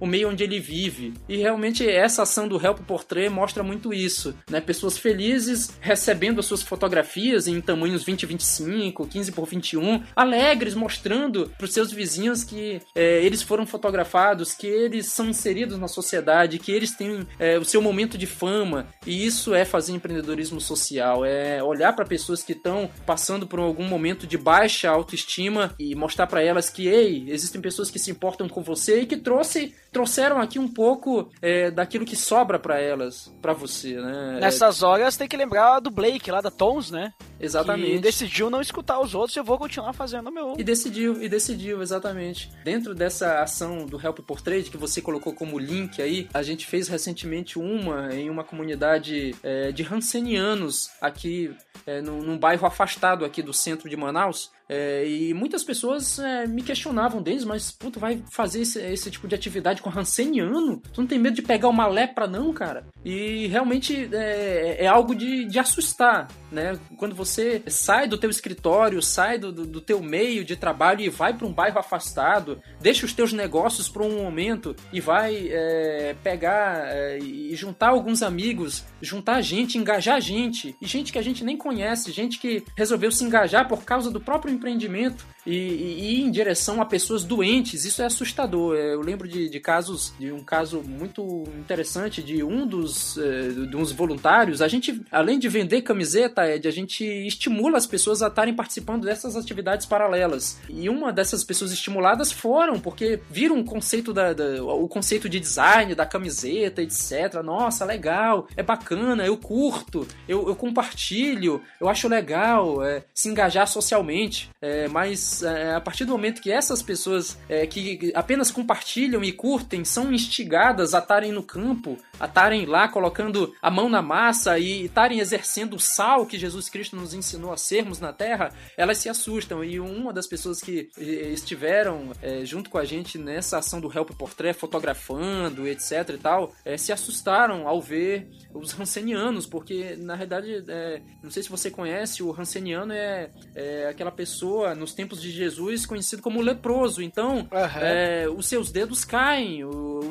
o meio onde ele vive. E realmente essa ação do Help Portrait mostra muito isso, né? Pessoas felizes recebendo as suas fotografias em tamanhos 20 25, 15 por 21, alegres, mostrando para os seus vizinhos que é, eles foram fotografados, que eles são inseridos na sociedade, que eles têm é, o seu momento de fama. E isso é fazer empreendedorismo social, é olhar para pessoas que estão passando por algum momento de baixa autoestima e mostrar para elas que, ei, existem pessoas que se importam com você e que trouxe trouxeram aqui um pouco é, daquilo que sobra para elas, para você, né? Nessas horas tem que lembrar do Blake lá da Tons, né? Exatamente. Que decidiu não escutar os outros e eu vou continuar fazendo o meu. E decidiu, e decidiu, exatamente. Dentro dessa ação do Help Portrait que você colocou como link aí, a gente fez recentemente uma em uma comunidade é, de Hansenianos aqui é, num, num bairro afastado aqui do centro de Manaus. É, e muitas pessoas é, me questionavam deles, mas puto, vai fazer esse, esse, tipo de atividade com Hanseniano? Tu não tem medo de pegar uma lepra, não, cara? E realmente é, é algo de, de, assustar, né? Quando você sai do teu escritório, sai do, do, do teu meio de trabalho e vai para um bairro afastado, deixa os teus negócios por um momento e vai é, pegar é, e juntar alguns amigos, juntar gente, engajar gente, e gente que a gente nem conhece, gente que resolveu se engajar por causa do próprio empreendimento e, e, ir em direção a pessoas doentes, isso é assustador. É, eu lembro de, de casos, de um caso muito interessante de um dos, é, de uns voluntários. A gente, além de vender camiseta, Ed, a gente estimula as pessoas a estarem participando dessas atividades paralelas. E uma dessas pessoas estimuladas foram, porque viram o conceito, da, da o conceito de design da camiseta, etc. Nossa, legal, é bacana, eu curto, eu, eu compartilho, eu acho legal é, se engajar socialmente. É, mas é, a partir do momento que essas pessoas é, que apenas compartilham e curtem são instigadas a estarem no campo, a estarem lá colocando a mão na massa e estarem exercendo o sal que Jesus Cristo nos ensinou a sermos na terra, elas se assustam. E uma das pessoas que estiveram é, junto com a gente nessa ação do Help Portrait, fotografando, etc e tal, é, se assustaram ao ver os Hansenianos, porque na realidade, é, não sei se você conhece, o Hanseniano é, é aquela pessoa nos tempos de Jesus conhecido como leproso. Então, uhum. os seus dedos caem,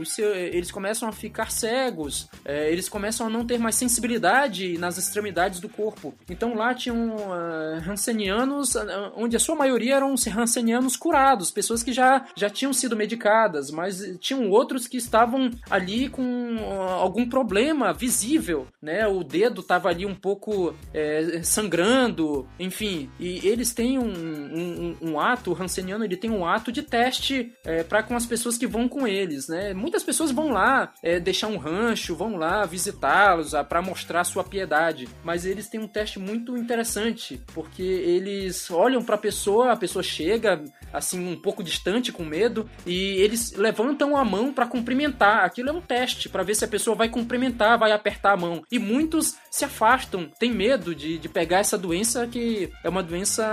seu, eles começam a ficar cegos, é, eles começam a não ter mais sensibilidade nas extremidades do corpo. Então lá tinham uh, Hansenianos, onde a sua maioria eram Hansenianos curados, pessoas que já, já tinham sido medicadas, mas tinham outros que estavam ali com uh, algum problema visível né? O dedo tava ali um pouco é, sangrando, enfim. E eles têm um, um, um, ato, o Hanseniano ele tem um ato de teste é, para com as pessoas que vão com eles, né? Muitas pessoas vão lá é, deixar um rancho, vão lá visitá-los para mostrar sua piedade, mas eles têm um teste muito interessante porque eles olham para a pessoa, a pessoa chega assim um pouco distante com medo e eles levantam a mão para cumprimentar. Aquilo é um teste para ver se a pessoa vai cumprimentar, vai apertar a mão. E muitos se afastam, têm medo de, de pegar essa doença que é uma doença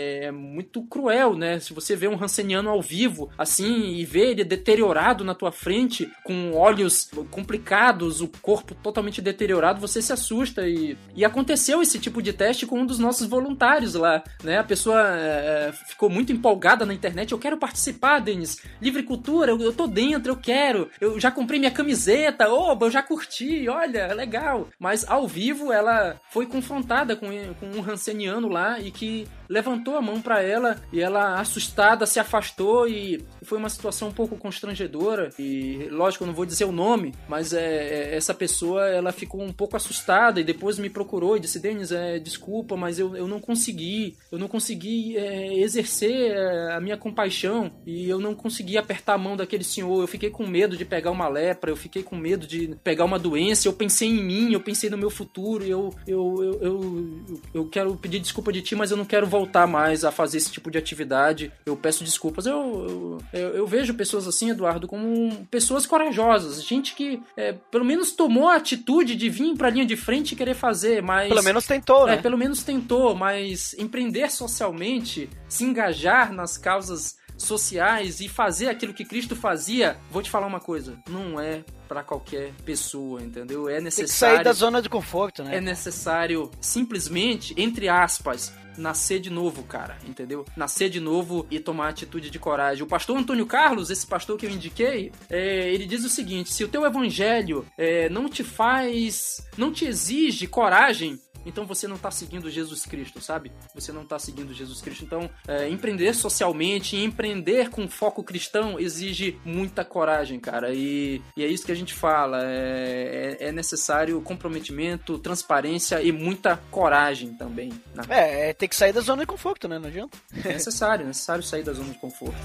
é, muito cruel, né? Se você vê um Hanseniano ao vivo, assim, e vê ele deteriorado na tua frente, com olhos complicados, o corpo totalmente deteriorado, você se assusta. E, e aconteceu esse tipo de teste com um dos nossos voluntários lá, né? A pessoa é, ficou muito empolgada na internet. Eu quero participar, Denis. Livre cultura, eu, eu tô dentro, eu quero. Eu já comprei minha camiseta, oba, eu já curti, olha, é legal. Mas ao vivo ela foi confrontada com, com um Hanseniano lá e que levantou a mão para ela e ela, assustada, se afastou e foi uma situação um pouco constrangedora. E lógico, eu não vou dizer o nome, mas é, é essa pessoa ela ficou um pouco assustada e depois me procurou e disse: Denis, é, desculpa desculpa, mas eu, eu não consegui, eu não consegui é, exercer é, a minha compaixão e eu não consegui apertar a mão daquele senhor. Eu fiquei com medo de pegar uma lepra, eu fiquei com medo de pegar uma doença. Eu pensei em mim, eu pensei no meu futuro. Eu, eu, eu, eu, eu quero pedir desculpa de ti, mas eu não quero voltar mais a fazer esse tipo de atividade. Eu peço desculpas. Eu, eu, eu vejo pessoas assim, Eduardo, como pessoas corajosas, gente que é, pelo menos tomou a atitude de vir pra linha de frente e querer fazer, mas. Pelo menos tentou, é, né? pelo menos tentou, mas empreender socialmente, se engajar nas causas sociais e fazer aquilo que Cristo fazia, vou te falar uma coisa, não é para qualquer pessoa, entendeu? É necessário Tem que sair da zona de conforto, né? É necessário simplesmente, entre aspas, nascer de novo, cara, entendeu? Nascer de novo e tomar atitude de coragem. O pastor Antônio Carlos, esse pastor que eu indiquei, é, ele diz o seguinte: se o teu evangelho é, não te faz, não te exige coragem, então você não está seguindo Jesus Cristo, sabe? Você não está seguindo Jesus Cristo. Então, é, empreender socialmente, empreender com foco cristão exige muita coragem, cara. E, e é isso que a gente fala. É, é, é necessário comprometimento, transparência e muita coragem também. Né? É, é ter que sair da zona de conforto, né? Não adianta. É necessário, é necessário sair da zona de conforto.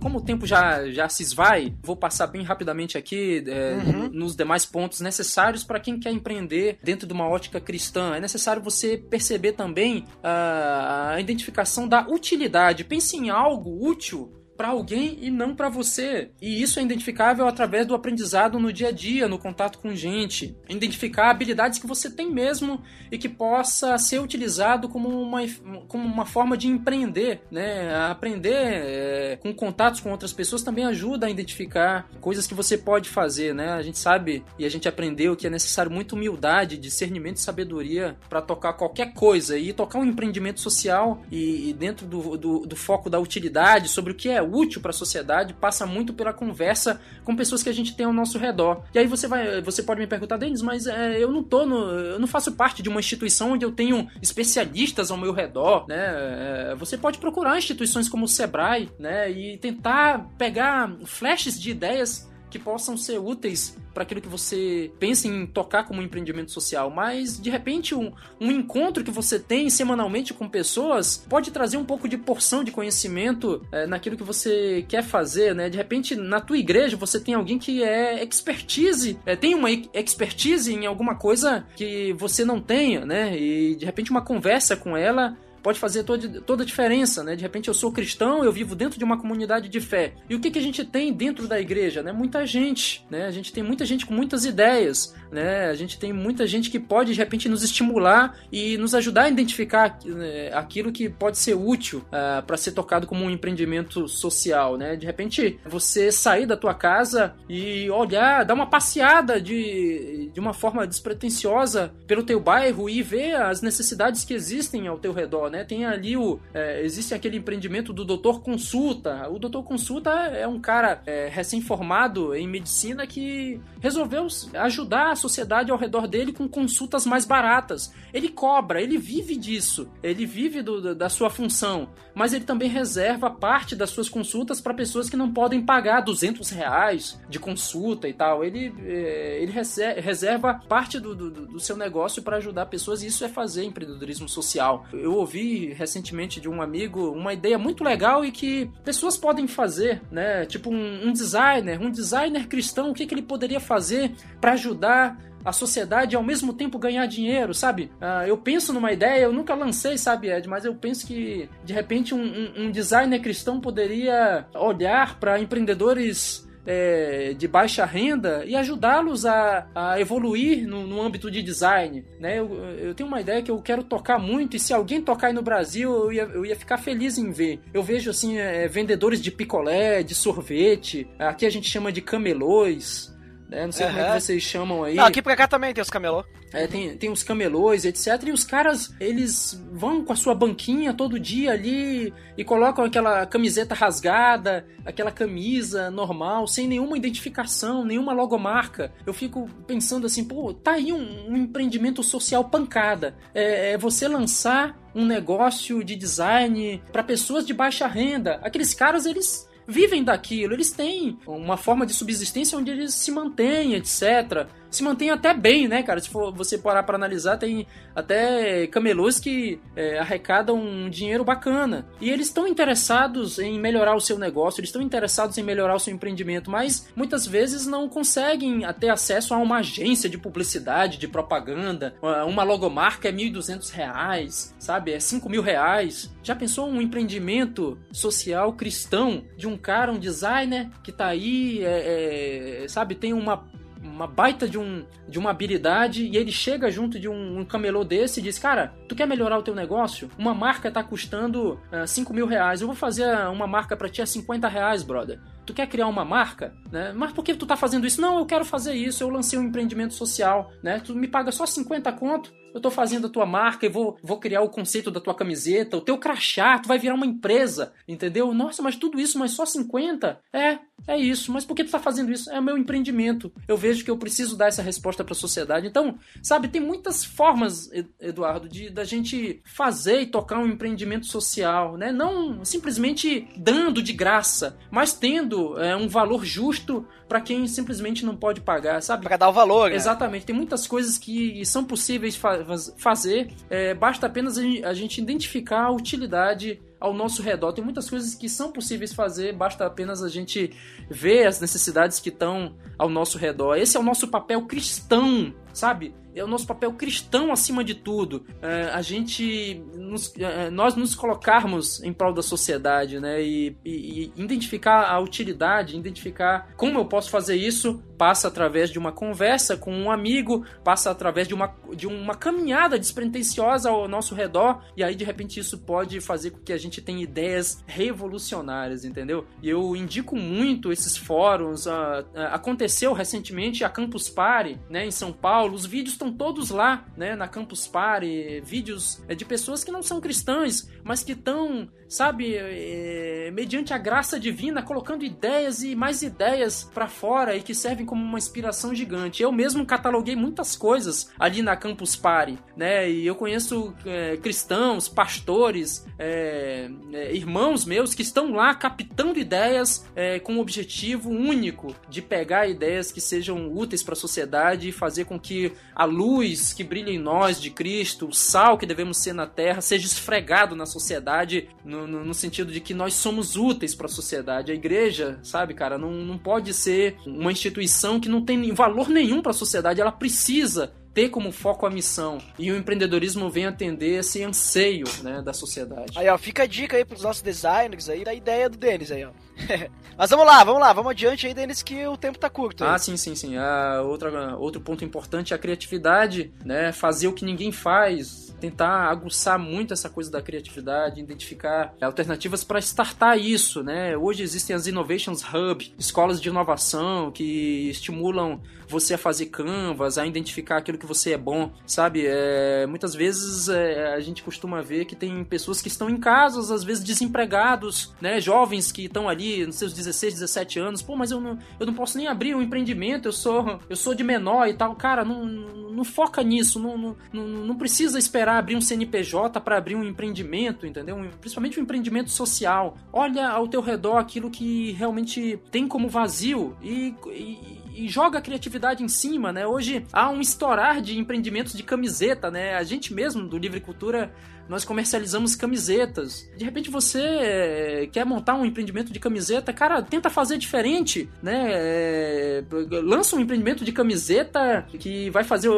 Como o tempo já, já se esvai, vou passar bem rapidamente aqui é, uhum. nos demais pontos necessários para quem quer empreender dentro de uma ótica cristã. É necessário você perceber também uh, a identificação da utilidade. Pense em algo útil para alguém e não para você. E isso é identificável através do aprendizado no dia a dia, no contato com gente. Identificar habilidades que você tem mesmo e que possa ser utilizado como uma, como uma forma de empreender, né? Aprender é, com contatos com outras pessoas também ajuda a identificar coisas que você pode fazer, né? A gente sabe e a gente aprendeu que é necessário muita humildade, discernimento e sabedoria para tocar qualquer coisa e tocar um empreendimento social e, e dentro do, do, do foco da utilidade sobre o que é útil para a sociedade passa muito pela conversa com pessoas que a gente tem ao nosso redor. E aí você vai, você pode me perguntar, Denis, mas é, eu não tô no, eu não faço parte de uma instituição onde eu tenho especialistas ao meu redor, né? É, você pode procurar instituições como o Sebrae, né, e tentar pegar flashes de ideias que possam ser úteis para aquilo que você pensa em tocar como um empreendimento social, mas de repente um, um encontro que você tem semanalmente com pessoas pode trazer um pouco de porção de conhecimento é, naquilo que você quer fazer, né? De repente na tua igreja você tem alguém que é expertise, é, tem uma expertise em alguma coisa que você não tenha, né? E de repente uma conversa com ela pode fazer toda, toda a diferença, né? De repente eu sou cristão, eu vivo dentro de uma comunidade de fé. E o que, que a gente tem dentro da igreja, né? Muita gente, né? A gente tem muita gente com muitas ideias, né? A gente tem muita gente que pode, de repente, nos estimular e nos ajudar a identificar né, aquilo que pode ser útil uh, ah, para ser tocado como um empreendimento social, né? De repente, você sair da tua casa e olhar, dar uma passeada de, de uma forma despretensiosa pelo teu bairro e ver as necessidades que existem ao teu redor, né? Tem ali o... É, existe aquele empreendimento do doutor consulta. O doutor consulta é um cara é, recém-formado em medicina que resolveu ajudar sociedade ao redor dele com consultas mais baratas. Ele cobra, ele vive disso, ele vive do, da sua função, mas ele também reserva parte das suas consultas para pessoas que não podem pagar 200 reais de consulta e tal. Ele, é, ele reserva parte do, do, do seu negócio para ajudar pessoas e isso é fazer empreendedorismo social. Eu ouvi recentemente de um amigo uma ideia muito legal e que pessoas podem fazer, né? Tipo um, um designer, um designer cristão, o que, que ele poderia fazer para ajudar a sociedade ao mesmo tempo ganhar dinheiro, sabe? Uh, eu penso numa ideia, eu nunca lancei, sabe, Ed, mas eu penso que de repente um, um, um designer cristão poderia olhar para empreendedores é, de baixa renda e ajudá-los a, a, evoluir no, no, âmbito de design. Né? Eu, eu, tenho uma ideia que eu quero tocar muito e se alguém tocar aí no Brasil eu ia, eu ia ficar feliz em ver. Eu vejo assim é, vendedores de picolé, de sorvete, aqui a gente chama de camelôs, né? Não sei como é que vocês chamam aí. Não, aqui pra cá também tem os camelô. É, tem, tem os camelôs, etc. E os caras, eles vão com a sua banquinha todo dia ali e colocam aquela camiseta rasgada, aquela camisa normal, sem nenhuma identificação, nenhuma logomarca. Eu fico pensando assim, pô, tá aí um, um empreendimento social pancada. É, é você lançar um negócio de design para pessoas de baixa renda. Aqueles caras, eles vivem daquilo, eles têm uma forma de subsistência onde eles se mantêm, etc. Se mantêm até bem, né, cara? Se for você parar para analisar, tem até camelôs que é, arrecadam um dinheiro bacana. E eles estão interessados em melhorar o seu negócio, eles estão interessados em melhorar o seu empreendimento, mas muitas vezes não conseguem ter acesso a uma agência de publicidade, de propaganda. Uma logomarca é 1.200 reais, sabe? É 5 mil reais. Já pensou um empreendimento social cristão de um cara, um designer que tá aí, é, é, sabe, tem uma uma baita de, um, de uma habilidade e ele chega junto de um, um camelô desse e diz: Cara, tu quer melhorar o teu negócio? Uma marca tá custando uh, 5 mil reais. Eu vou fazer uma marca pra ti a 50 reais, brother. Tu quer criar uma marca? Né? Mas por que tu tá fazendo isso? Não, eu quero fazer isso. Eu lancei um empreendimento social. Né? Tu me paga só 50 conto. Eu tô fazendo a tua marca e vou, vou criar o conceito da tua camiseta, o teu crachá, tu vai virar uma empresa, entendeu? Nossa, mas tudo isso, mas só 50? É, é isso. Mas por que tu tá fazendo isso? É o meu empreendimento. Eu vejo que eu preciso dar essa resposta para a sociedade. Então, sabe, tem muitas formas, Eduardo, de da gente fazer e tocar um empreendimento social, né? Não simplesmente dando de graça, mas tendo é, um valor justo para quem simplesmente não pode pagar, sabe? Pra dar o valor, né? Exatamente. Tem muitas coisas que são possíveis fa fazer, é, basta apenas a gente identificar a utilidade ao nosso redor. Tem muitas coisas que são possíveis fazer, basta apenas a gente ver as necessidades que estão ao nosso redor. Esse é o nosso papel cristão, sabe? É o nosso papel cristão acima de tudo. É, a gente, nos, é, nós nos colocarmos em prol da sociedade, né? E, e, e, identificar a utilidade, identificar como eu posso fazer isso, passa através de uma conversa com um amigo, passa através de uma, de uma caminhada despretensiosa ao nosso redor, e aí de repente isso pode fazer com que a gente tenha ideias revolucionárias, entendeu? E eu indico muito esses fóruns. Uh, uh, aconteceu recentemente a Campus Party, né, em São Paulo. Os vídeos estão todos lá, né, na Campus Party, vídeos de pessoas que não são cristãs, mas que estão, sabe, é, mediante a graça divina, colocando ideias e mais ideias para fora e que servem como uma inspiração gigante. Eu mesmo cataloguei muitas coisas ali na Campus Party, né, e eu conheço é, cristãos, pastores, é, irmãos meus que estão lá captando ideias com o objetivo único de pegar ideias que sejam úteis para a sociedade e fazer com que a luz que brilha em nós de Cristo, o sal que devemos ser na terra, seja esfregado na sociedade, no, no, no sentido de que nós somos úteis para a sociedade. A igreja, sabe, cara, não, não pode ser uma instituição que não tem valor nenhum para a sociedade, ela precisa ter como foco a missão. E o empreendedorismo vem atender esse anseio né, da sociedade. Aí, ó, fica a dica aí pros nossos designers aí da ideia do Denis aí, ó. Mas vamos lá, vamos lá, vamos adiante aí, Denis, que o tempo tá curto. Aí. Ah, sim, sim, sim. Ah, outra, outro ponto importante é a criatividade, né? Fazer o que ninguém faz, tentar aguçar muito essa coisa da criatividade, identificar alternativas para startar isso, né? Hoje existem as Innovations Hub, escolas de inovação que estimulam você a fazer canvas, a identificar aquilo que você é bom, sabe? É, muitas vezes é, a gente costuma ver que tem pessoas que estão em casas, às vezes desempregados, né? Jovens que estão ali nos seus 16, 17 anos, pô, mas eu não, eu não posso nem abrir um empreendimento, eu sou, eu sou de menor e tal. Cara, não, não, foca nisso, não, não, não, precisa esperar abrir um CNPJ para abrir um empreendimento, entendeu? Principalmente um empreendimento social. Olha ao teu redor aquilo que realmente tem como vazio e, e e joga a criatividade em cima, né? Hoje há um estourar de empreendimentos de camiseta, né? A gente mesmo do Livre Cultura nós comercializamos camisetas. De repente você é, quer montar um empreendimento de camiseta, cara, tenta fazer diferente, né? É, lança um empreendimento de camiseta que vai fazer,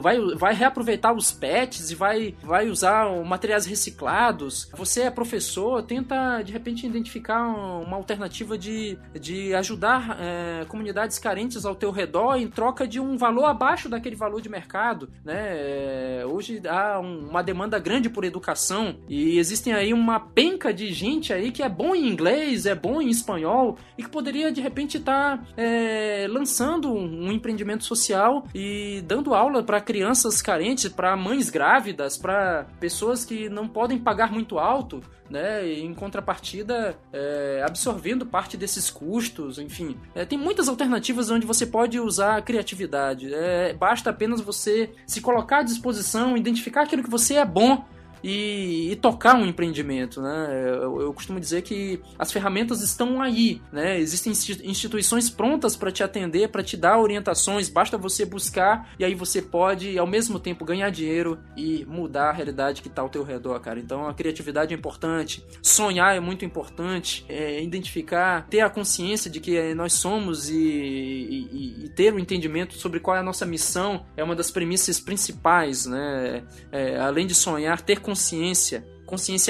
vai, vai reaproveitar os pets e vai, vai usar materiais reciclados. Você é professor, tenta de repente identificar uma alternativa de, de ajudar é, comunidades carentes ao teu redor em troca de um valor abaixo daquele valor de mercado, né? Hoje há um, uma demanda grande por educação e existem aí uma penca de gente aí que é bom em inglês, é bom em espanhol e que poderia de repente estar tá, é, lançando um empreendimento social e dando aula para crianças carentes, para mães grávidas, para pessoas que não podem pagar muito alto né? Em contrapartida, é, absorvendo parte desses custos, enfim. É, tem muitas alternativas onde você pode usar a criatividade. É, basta apenas você se colocar à disposição, identificar aquilo que você é bom e, e, tocar um empreendimento, né? Eu, eu, costumo dizer que as ferramentas estão aí, né? Existem instituições prontas para te atender, para te dar orientações, basta você buscar e aí você pode ao mesmo tempo ganhar dinheiro e mudar a realidade que está ao teu redor, cara. Então a criatividade é importante, sonhar é muito importante, é, identificar, ter a consciência de que nós somos e, e, e, ter o um entendimento sobre qual é a nossa missão é uma das premissas principais, né? É, além de sonhar, ter consciência consciência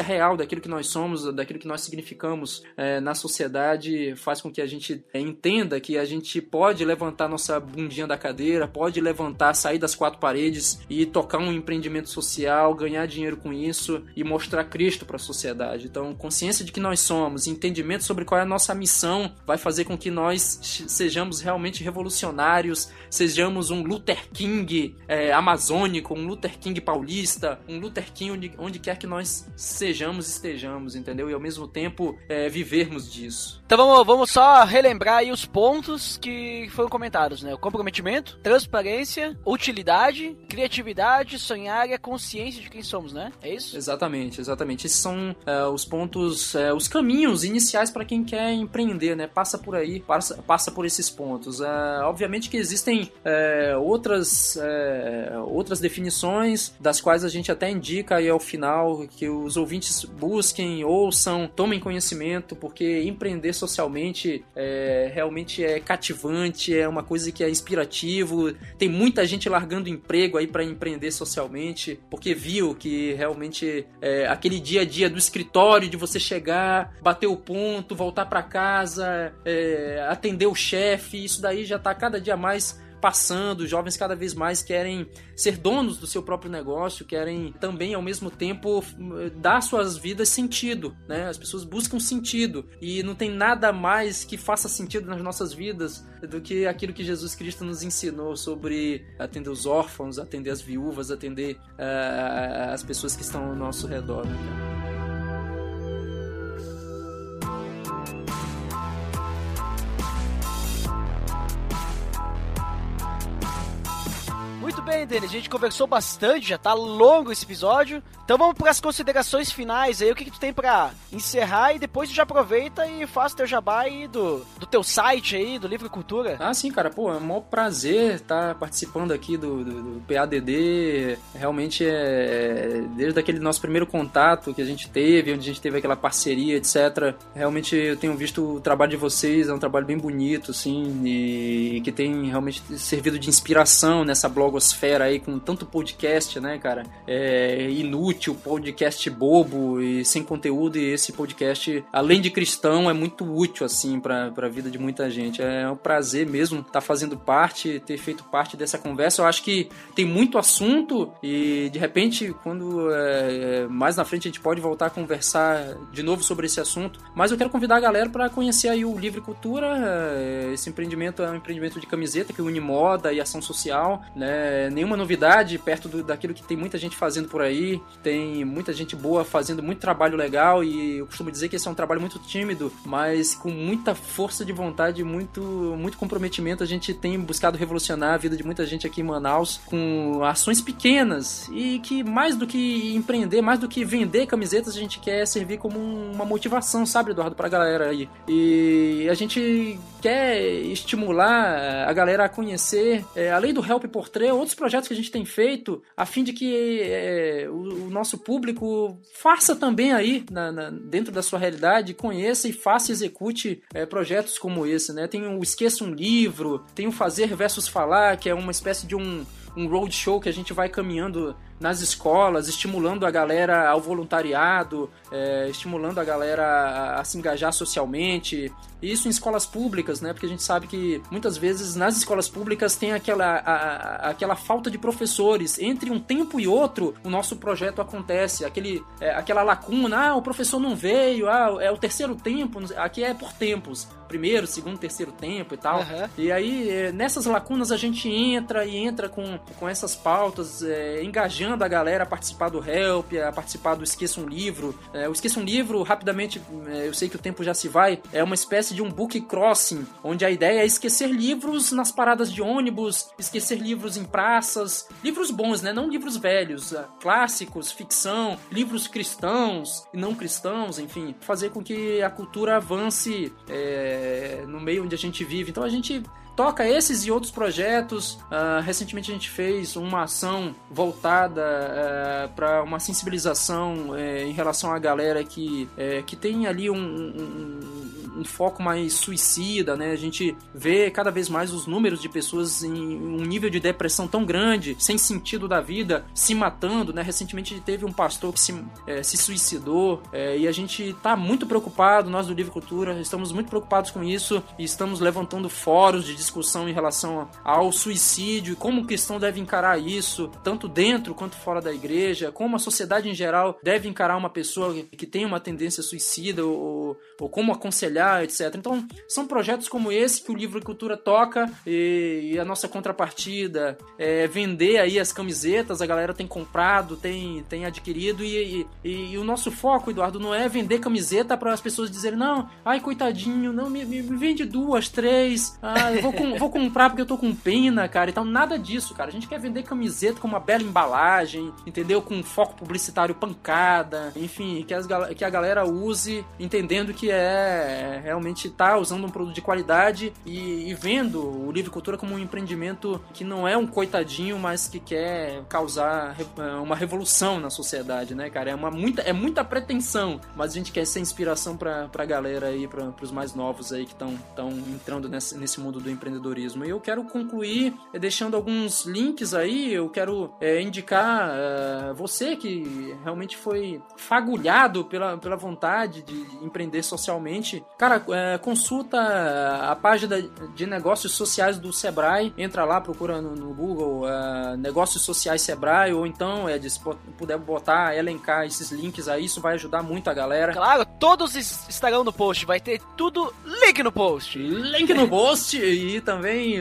real daquilo que nós somos, daquilo que nós significamos é, na sociedade, faz com que a gente entenda que a gente pode levantar nossa bundinha da cadeira, pode levantar, sair das quatro paredes e tocar um empreendimento social, ganhar dinheiro com isso e mostrar Cristo para a sociedade. Então, consciência de que nós somos, entendimento sobre qual é a nossa missão, vai fazer com que nós sejamos realmente revolucionários, sejamos um Luther King é, amazônico, um Luther King paulista, um Luther King onde, onde quer que nós sejamos, estejamos, entendeu? E ao mesmo tempo é, vivermos disso. Então vamos, vamos só relembrar aí os pontos que foram comentados, né? O comprometimento, transparência, utilidade, criatividade, sonhar e a consciência de quem somos, né? É isso? Exatamente, exatamente. Esses são é, os pontos, é, os caminhos iniciais para quem quer empreender, né? Passa por aí, passa, passa por esses pontos. É, obviamente que existem é, outras, é, outras definições, das quais a gente até indica aí ao final que os ouvintes busquem, ouçam, tomem conhecimento, porque empreender socialmente é, realmente é cativante, é uma coisa que é inspirativo. Tem muita gente largando emprego aí para empreender socialmente, porque viu que realmente é, aquele dia a dia do escritório, de você chegar, bater o ponto, voltar para casa, é, atender o chefe, isso daí já está cada dia mais passando, jovens cada vez mais querem ser donos do seu próprio negócio, querem também ao mesmo tempo dar suas vidas sentido, né? As pessoas buscam sentido e não tem nada mais que faça sentido nas nossas vidas do que aquilo que Jesus Cristo nos ensinou sobre atender os órfãos, atender as viúvas, atender uh, as pessoas que estão ao nosso redor, né, Muito bem, Denis, a gente conversou bastante, já tá longo esse episódio. Então vamos para as considerações finais aí. O que, que tu tem para encerrar e depois tu já aproveita e faz o teu jabá aí do, do teu site aí, do Livro Cultura. Ah, sim, cara, pô, é um maior prazer estar participando aqui do, do, do PADD. Realmente é desde aquele nosso primeiro contato que a gente teve, onde a gente teve aquela parceria, etc. Realmente eu tenho visto o trabalho de vocês, é um trabalho bem bonito, assim, e que tem realmente servido de inspiração nessa blog blogosfera aí com tanto podcast, né, cara? É inútil, podcast bobo e sem conteúdo. E esse podcast, além de cristão, é muito útil, assim, pra, pra vida de muita gente. É um prazer mesmo estar tá fazendo parte, ter feito parte dessa conversa. Eu acho que tem muito assunto e, de repente, quando é, mais na frente a gente pode voltar a conversar de novo sobre esse assunto. Mas eu quero convidar a galera para conhecer aí o Livre Cultura. É, esse empreendimento é um empreendimento de camiseta que une moda e ação social, né? É, nenhuma novidade perto do, daquilo que tem muita gente fazendo por aí. Tem muita gente boa fazendo muito trabalho legal e eu costumo dizer que esse é um trabalho muito tímido, mas com muita força de vontade, muito, muito comprometimento. A gente tem buscado revolucionar a vida de muita gente aqui em Manaus com ações pequenas e que mais do que empreender, mais do que vender camisetas, a gente quer servir como uma motivação, sabe, Eduardo, pra galera aí. E a gente quer estimular a galera a conhecer, é, além do Help Portrait, outros projetos que a gente tem feito, a fim de que é, o, o, nosso público faça também aí, na, na, dentro da sua realidade, conheça e faça e execute é, projetos como esse, né? Tem o Esqueça um Livro, tem o Fazer versus Falar, que é uma espécie de um, um roadshow que a gente vai caminhando nas escolas, estimulando a galera ao voluntariado, é, estimulando a galera a, a, se engajar socialmente. Isso em escolas públicas, né? Porque a gente sabe que muitas vezes nas escolas públicas tem aquela, a, aquela falta de professores. Entre um tempo e outro, o nosso projeto acontece. Aquele, é, aquela lacuna, ah, o professor não veio, ah, é o terceiro tempo, aqui é por tempos primeiro, segundo, terceiro tempo e tal. Uhum. E aí, é, nessas lacunas, a gente entra e entra com, com essas pautas, é, engajando a galera a participar do Help, a participar do Esqueça um Livro. É, o Esqueça um Livro, rapidamente, é, eu sei que o tempo já se vai, é uma espécie de um book crossing, onde a ideia é esquecer livros nas paradas de ônibus, esquecer livros em praças, livros bons, né? Não livros velhos, é, clássicos, ficção, livros cristãos e não cristãos, enfim, fazer com que a cultura avance é, é, no meio onde a gente vive. Então a gente toca esses e outros projetos. Uh, recentemente a gente fez uma ação voltada uh, para uma sensibilização uh, em relação à galera que, é, que tem ali um, um um foco mais suicida, né? A gente vê cada vez mais os números de pessoas em um nível de depressão tão grande, sem sentido da vida, se matando, né? Recentemente teve um pastor que se, se suicidou e a gente está muito preocupado, nós do Livre Cultura, estamos muito preocupados com isso e estamos levantando fóruns de discussão em relação ao suicídio e como o cristão deve encarar isso, tanto dentro quanto fora da igreja, como a sociedade em geral deve encarar uma pessoa que tem uma tendência suicida ou, ou como aconselhar etc. Então, são projetos como esse que o Livro e Cultura toca e, e a nossa contrapartida é vender aí as camisetas, a galera tem comprado, tem, tem adquirido e, e, e o nosso foco, Eduardo, não é vender camiseta para as pessoas dizerem, não, ai, coitadinho, não, me, me, vende duas, três, ah, eu vou, com, vou comprar porque eu tô com pena, cara, então nada disso, cara. A gente quer vender camiseta com uma bela embalagem, entendeu? Com foco publicitário pancada, enfim, que, as, que a galera use entendendo que é realmente está usando um produto de qualidade e, e, vendo o Livre Cultura como um empreendimento que não é um coitadinho, mas que quer causar é, uma revolução na sociedade, né, cara? É, uma muita, é muita pretensão, mas a gente quer ser inspiração para a galera aí, para os mais novos aí que estão entrando nesse, nesse mundo do empreendedorismo. E eu quero concluir é, deixando alguns links aí, eu quero é, indicar é, você que realmente foi fagulhado pela, pela vontade de empreender socialmente, Cara, é, consulta a página de negócios sociais do Sebrae, entra lá, procura no, no Google Negócios Sociais Sebrae, ou então, Ed, se puder botar, elencar esses links aí, isso vai ajudar muito a galera. Claro, todos estarão no post, vai ter tudo link no post. Link no post, e também.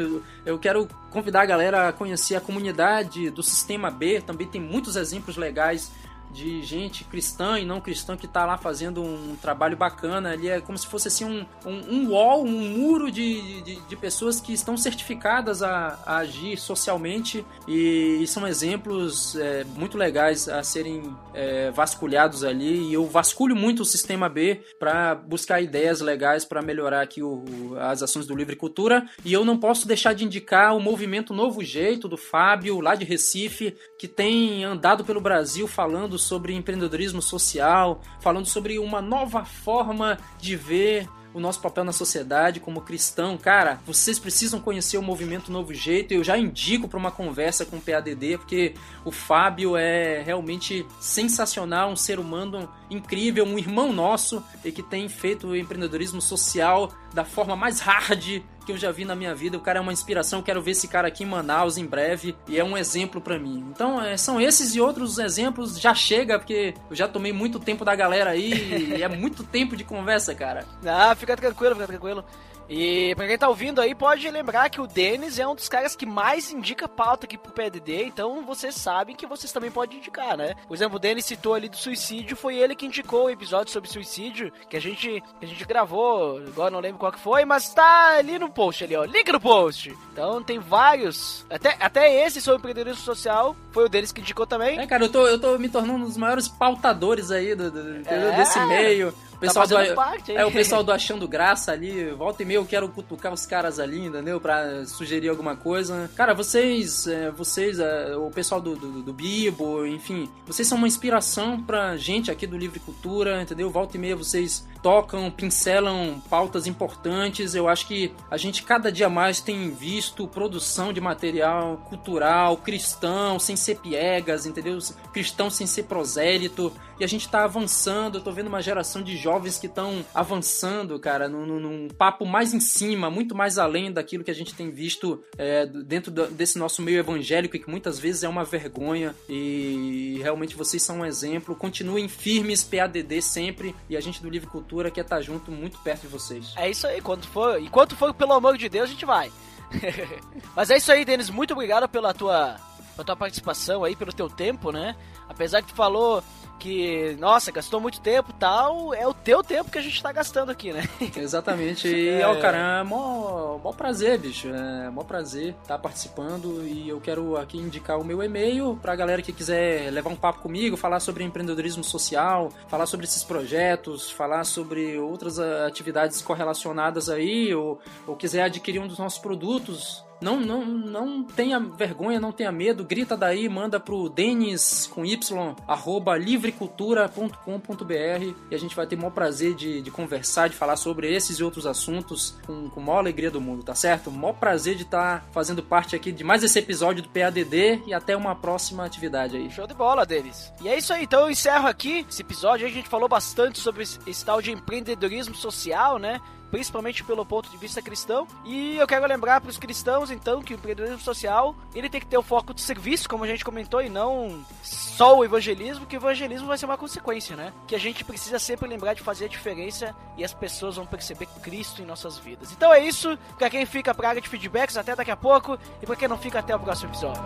Eu quero convidar a galera a conhecer a comunidade do Sistema B, também tem muitos exemplos legais de gente cristã e não cristã que está lá fazendo um trabalho bacana. Ali é como se fosse assim um, um, um wall, um muro de, de, de pessoas que estão certificadas a, a agir socialmente e, e são exemplos é, muito legais a serem é, vasculhados ali. E eu vasculho muito o sistema B para buscar ideias legais para melhorar aqui o, as ações do Livre Cultura. E eu não posso deixar de indicar o movimento Novo Jeito do Fábio, lá de Recife, que tem andado pelo Brasil falando sobre empreendedorismo social, falando sobre uma nova forma de ver o nosso papel na sociedade como cristão. Cara, vocês precisam conhecer o movimento Novo Jeito. Eu já indico para uma conversa com o PADD, porque o Fábio é realmente sensacional, um ser humano incrível, um irmão nosso e que tem feito o empreendedorismo social da forma mais hard que eu já vi na minha vida. O cara é uma inspiração, quero ver esse cara aqui em Manaus em breve e é um exemplo para mim. Então, é, são esses e outros exemplos. Já chega, porque eu já tomei muito tempo da galera aí e é muito tempo de conversa, cara. Ah, fica tranquilo, fica tranquilo. E pra quem tá ouvindo aí, pode lembrar que o Denis é um dos caras que mais indica pauta aqui pro PDD, então vocês sabem que vocês também podem indicar, né? Por exemplo, o Denis citou ali do suicídio, foi ele que indicou o episódio sobre suicídio, que a gente, que a gente gravou, agora não lembro qual que foi, mas tá ali no post ali, ó, link no post. Então tem vários, até, até esse sobre empreendedorismo social, foi o Denis que indicou também. É, cara, eu tô, eu tô me tornando um dos maiores pautadores aí do, do, é. desse meio. O pessoal, tá do, parte, é, o pessoal do Achando Graça ali, volta e meia eu quero cutucar os caras ali, entendeu? Pra sugerir alguma coisa. Cara, vocês, é, vocês, é, o pessoal do, do, do Bibo, enfim, vocês são uma inspiração pra gente aqui do Livre Cultura, entendeu? Volta e meia vocês tocam, pincelam pautas importantes. Eu acho que a gente cada dia mais tem visto produção de material cultural, cristão, sem ser piegas, entendeu? Cristão sem ser prosélito. E a gente tá avançando, eu tô vendo uma geração de jovens que estão avançando, cara, num, num, papo mais em cima, muito mais além daquilo que a gente tem visto é, dentro desse nosso meio evangélico e que muitas vezes é uma vergonha. E realmente vocês são um exemplo. Continuem firmes, PADD sempre. E a gente do Livre Cultura quer estar tá junto, muito perto de vocês. É isso aí, quando for, enquanto for pelo amor de Deus, a gente vai. Mas é isso aí, Denis, muito obrigado pela tua, pela tua participação aí, pelo teu tempo, né? Apesar que tu falou que, nossa, gastou muito tempo tal, é o teu tempo que a gente tá gastando aqui, né? Exatamente. E, é. ó, cara, é mó, mó prazer, bicho. É mó prazer estar tá participando e eu quero aqui indicar o meu e-mail pra galera que quiser levar um papo comigo, falar sobre empreendedorismo social, falar sobre esses projetos, falar sobre outras atividades correlacionadas aí, ou, ou quiser adquirir um dos nossos produtos, não, não, não tenha vergonha, não tenha medo, grita daí, manda pro Denis com Y, arroba livrecultura.com.br e a gente vai ter o maior prazer de, de conversar, de falar sobre esses e outros assuntos com, com a maior alegria do mundo, tá certo? O maior prazer de estar tá fazendo parte aqui de mais esse episódio do PADD e até uma próxima atividade aí. Show de bola, Denis. E é isso aí, então eu encerro aqui esse episódio. A gente falou bastante sobre esse, tal de empreendedorismo social, né? Principalmente pelo ponto de vista cristão. E eu quero lembrar para os cristãos, então, que o empreendedorismo social ele tem que ter o foco de serviço, como a gente comentou, e não só o evangelismo, que o evangelismo vai ser uma consequência, né? Que a gente precisa sempre lembrar de fazer a diferença e as pessoas vão perceber Cristo em nossas vidas. Então é isso. Para quem fica para área de feedbacks, até daqui a pouco. E para quem não fica, até o próximo episódio.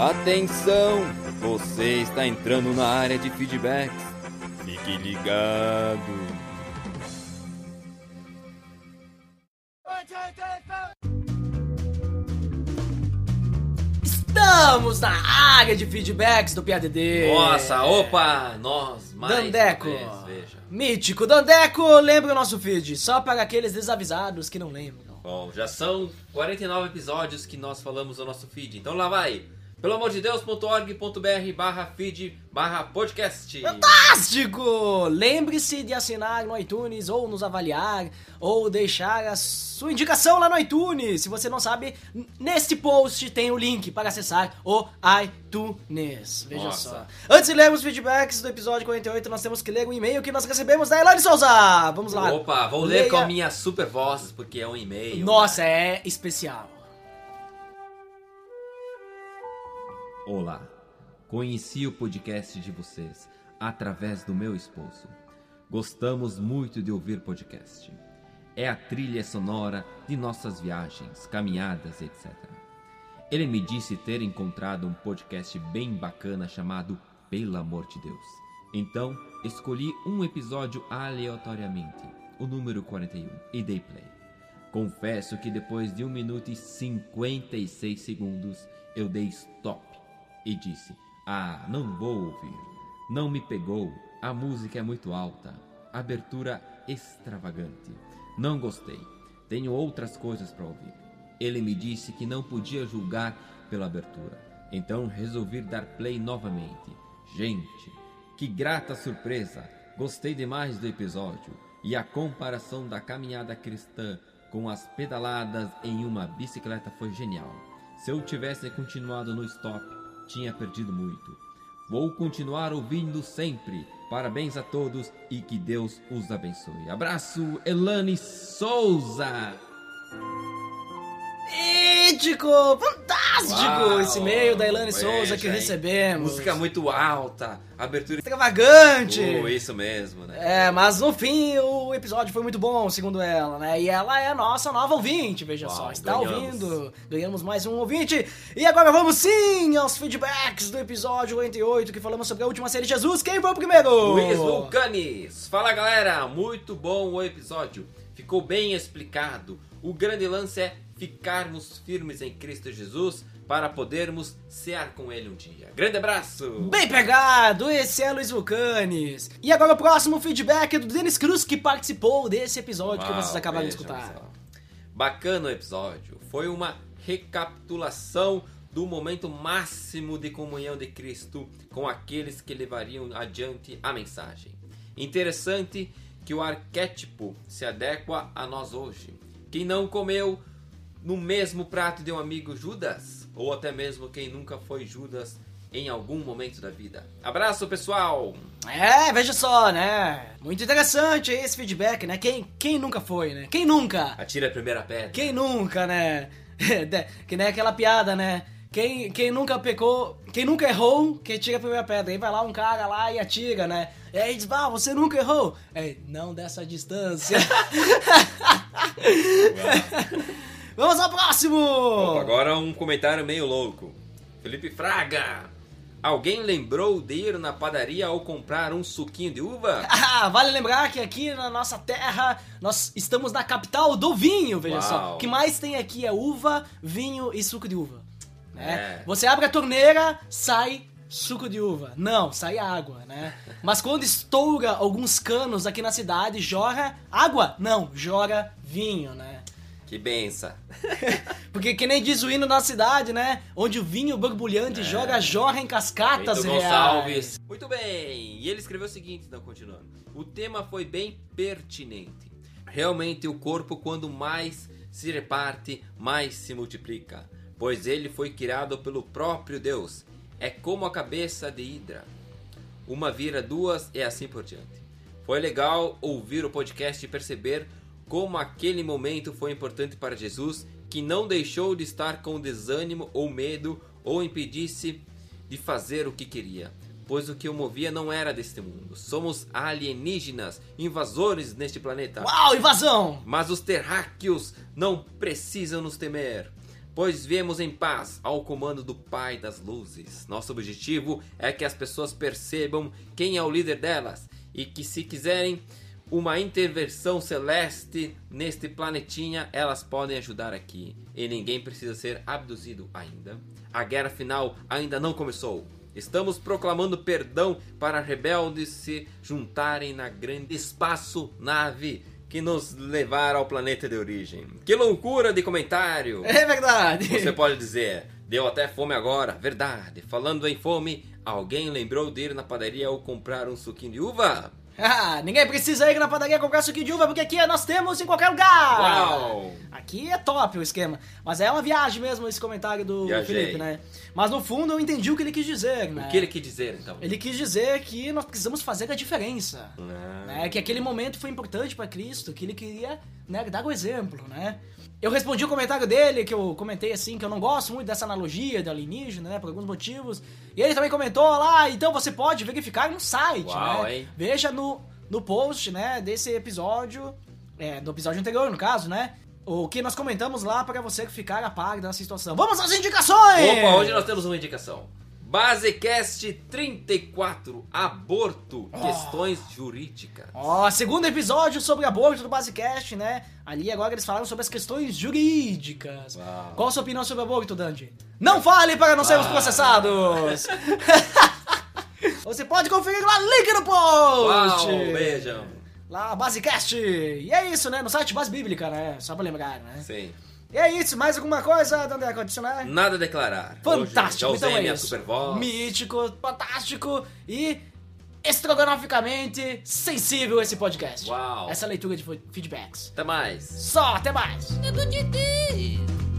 Atenção! Você está entrando na área de feedbacks. Fique ligado. Estamos na área de feedbacks do PADD. Nossa, opa, nós, mais Dandeco. Vez, Mítico Dandeco, lembra o nosso feed, só para aqueles desavisados que não lembram. Bom, já são 49 episódios que nós falamos no nosso feed, então lá vai pelo amor de Deus.org.br barra feed barra podcast. Fantástico! Lembre-se de assinar no iTunes ou nos avaliar ou deixar a sua indicação lá no iTunes. Se você não sabe, neste post tem o link para acessar o iTunes. Veja Nossa. só. Antes de lermos feedbacks do episódio 48, nós temos que ler um e-mail que nós recebemos da Elaine Souza. Vamos lá. Opa, vou Leia... ler com a minha super voz, porque é um e-mail. Nossa, é especial. Olá, conheci o podcast de vocês através do meu esposo. Gostamos muito de ouvir podcast. É a trilha sonora de nossas viagens, caminhadas, etc. Ele me disse ter encontrado um podcast bem bacana chamado Pelo Amor de Deus. Então, escolhi um episódio aleatoriamente, o número 41, e dei play. Confesso que depois de 1 minuto e 56 segundos, eu dei stop e disse: Ah, não vou ouvir. Não me pegou. A música é muito alta. Abertura extravagante. Não gostei. Tenho outras coisas para ouvir. Ele me disse que não podia julgar pela abertura. Então resolvi dar play novamente. Gente, que grata surpresa! Gostei demais do episódio e a comparação da caminhada cristã com as pedaladas em uma bicicleta foi genial. Se eu tivesse continuado no stop, tinha perdido muito. Vou continuar ouvindo sempre. Parabéns a todos e que Deus os abençoe. Abraço, Elane Souza. Mítico! Fantástico! Uau, Esse e-mail da Elane Souza que recebemos. Música muito alta, abertura extravagante. Uh, isso mesmo, né? É, mas no fim o episódio foi muito bom, segundo ela, né? E ela é a nossa nova ouvinte, veja Uau, só. Está ganhamos. ouvindo? Ganhamos mais um ouvinte. E agora vamos sim aos feedbacks do episódio 88 que falamos sobre a última série Jesus. Quem foi o primeiro? Luiz Vulcanes. Fala galera, muito bom o episódio. Ficou bem explicado. O grande lance é ficarmos firmes em Cristo Jesus, para podermos cear com ele um dia. Grande abraço! Bem pegado, esse é Luiz Vulcanes. E agora o próximo feedback é do Denis Cruz, que participou desse episódio que Uau, vocês acabaram de escutar. só. Bacana o episódio. Foi uma recapitulação do momento máximo de comunhão de Cristo com aqueles que levariam adiante a mensagem. Interessante que o arquétipo se adequa a nós hoje. Quem não comeu no mesmo prato de um amigo Judas, ou até mesmo quem nunca foi Judas em algum momento da vida. Abraço, pessoal! É, veja só, né? Muito interessante esse feedback, né? Quem, quem nunca foi, né? Quem nunca? Atira a primeira pedra. Quem nunca, né? Que nem aquela piada, né? Quem, quem nunca pecou, quem nunca errou, que tira a primeira pedra. Aí vai lá um cara lá e atira, né? E aí diz, ah, você nunca errou. É, não dessa distância. Vamos ao próximo! Opa, agora um comentário meio louco. Felipe Fraga. Alguém lembrou de ir na padaria ou comprar um suquinho de uva? Ah, vale lembrar que aqui na nossa terra nós estamos na capital do vinho, veja só. Uau. O que mais tem aqui é uva, vinho e suco de uva. né? É. Você abre a torneira, sai suco de uva. Não, sai água, né? Mas quando estoura alguns canos aqui na cidade, jorra água? Não, jorra vinho, né? Que benção. Porque que nem diz o hino da cidade, né? Onde o vinho borbulhante joga jorra em cascatas reais. Gonçalves. Muito bem. E ele escreveu o seguinte, então, continuando. O tema foi bem pertinente. Realmente o corpo, quando mais se reparte, mais se multiplica. Pois ele foi criado pelo próprio Deus. É como a cabeça de Hidra. Uma vira duas e assim por diante. Foi legal ouvir o podcast e perceber como aquele momento foi importante para Jesus, que não deixou de estar com desânimo ou medo ou impedisse de fazer o que queria, pois o que o movia não era deste mundo. Somos alienígenas, invasores neste planeta. Uau, invasão! Mas os terráqueos não precisam nos temer, pois viemos em paz ao comando do Pai das Luzes. Nosso objetivo é que as pessoas percebam quem é o líder delas e que, se quiserem uma intervenção celeste neste planetinha, elas podem ajudar aqui. E ninguém precisa ser abduzido ainda. A guerra final ainda não começou. Estamos proclamando perdão para rebeldes se juntarem na grande espaço-nave que nos levar ao planeta de origem. Que loucura de comentário! É verdade! Você pode dizer, deu até fome agora. Verdade. Falando em fome, alguém lembrou de ir na padaria ou comprar um suquinho de uva? Ah, ninguém precisa ir na padaria comprar suquinho de uva, porque aqui nós temos em qualquer lugar! Uau! Aqui é top o esquema. Mas é uma viagem mesmo esse comentário do Viajei. Felipe, né? Mas no fundo eu entendi o que ele quis dizer, né? O que ele quis dizer, então? Ele quis dizer que nós precisamos fazer a diferença. Ah. Né? Que aquele momento foi importante pra Cristo, que ele queria né, dar o exemplo, né? Eu respondi o comentário dele, que eu comentei assim, que eu não gosto muito dessa analogia de alienígena, né? Por alguns motivos. E ele também comentou lá, então você pode verificar no site, Uau, né? hein? Veja no, no post, né, desse episódio, é, do episódio anterior, no caso, né? O que nós comentamos lá para você ficar a par dessa situação. Vamos às indicações! Opa, hoje nós temos uma indicação. Basecast 34, aborto, questões jurídicas. Ó, segundo episódio sobre aborto do Basecast, né? Ali agora eles falaram sobre as questões jurídicas. Uau. Qual a sua opinião sobre aborto, Dandy? Não fale para não sermos Ah. processados! Você pode conferir lá, link no post! Uau, beijão. Lá, Basecast! E é isso, né? No site Base Bíblica, né? Só pra lembrar, né? Sim. E é isso, mais alguma coisa, Dandeco, adicionar? Nada a declarar. Fantástico, Hoje, já usei então é minha isso. super voz. Mítico, fantástico e estrogonoficamente sensível esse podcast. Uau. Essa leitura de feedbacks. Até mais. Só, até mais. Tudo de ti.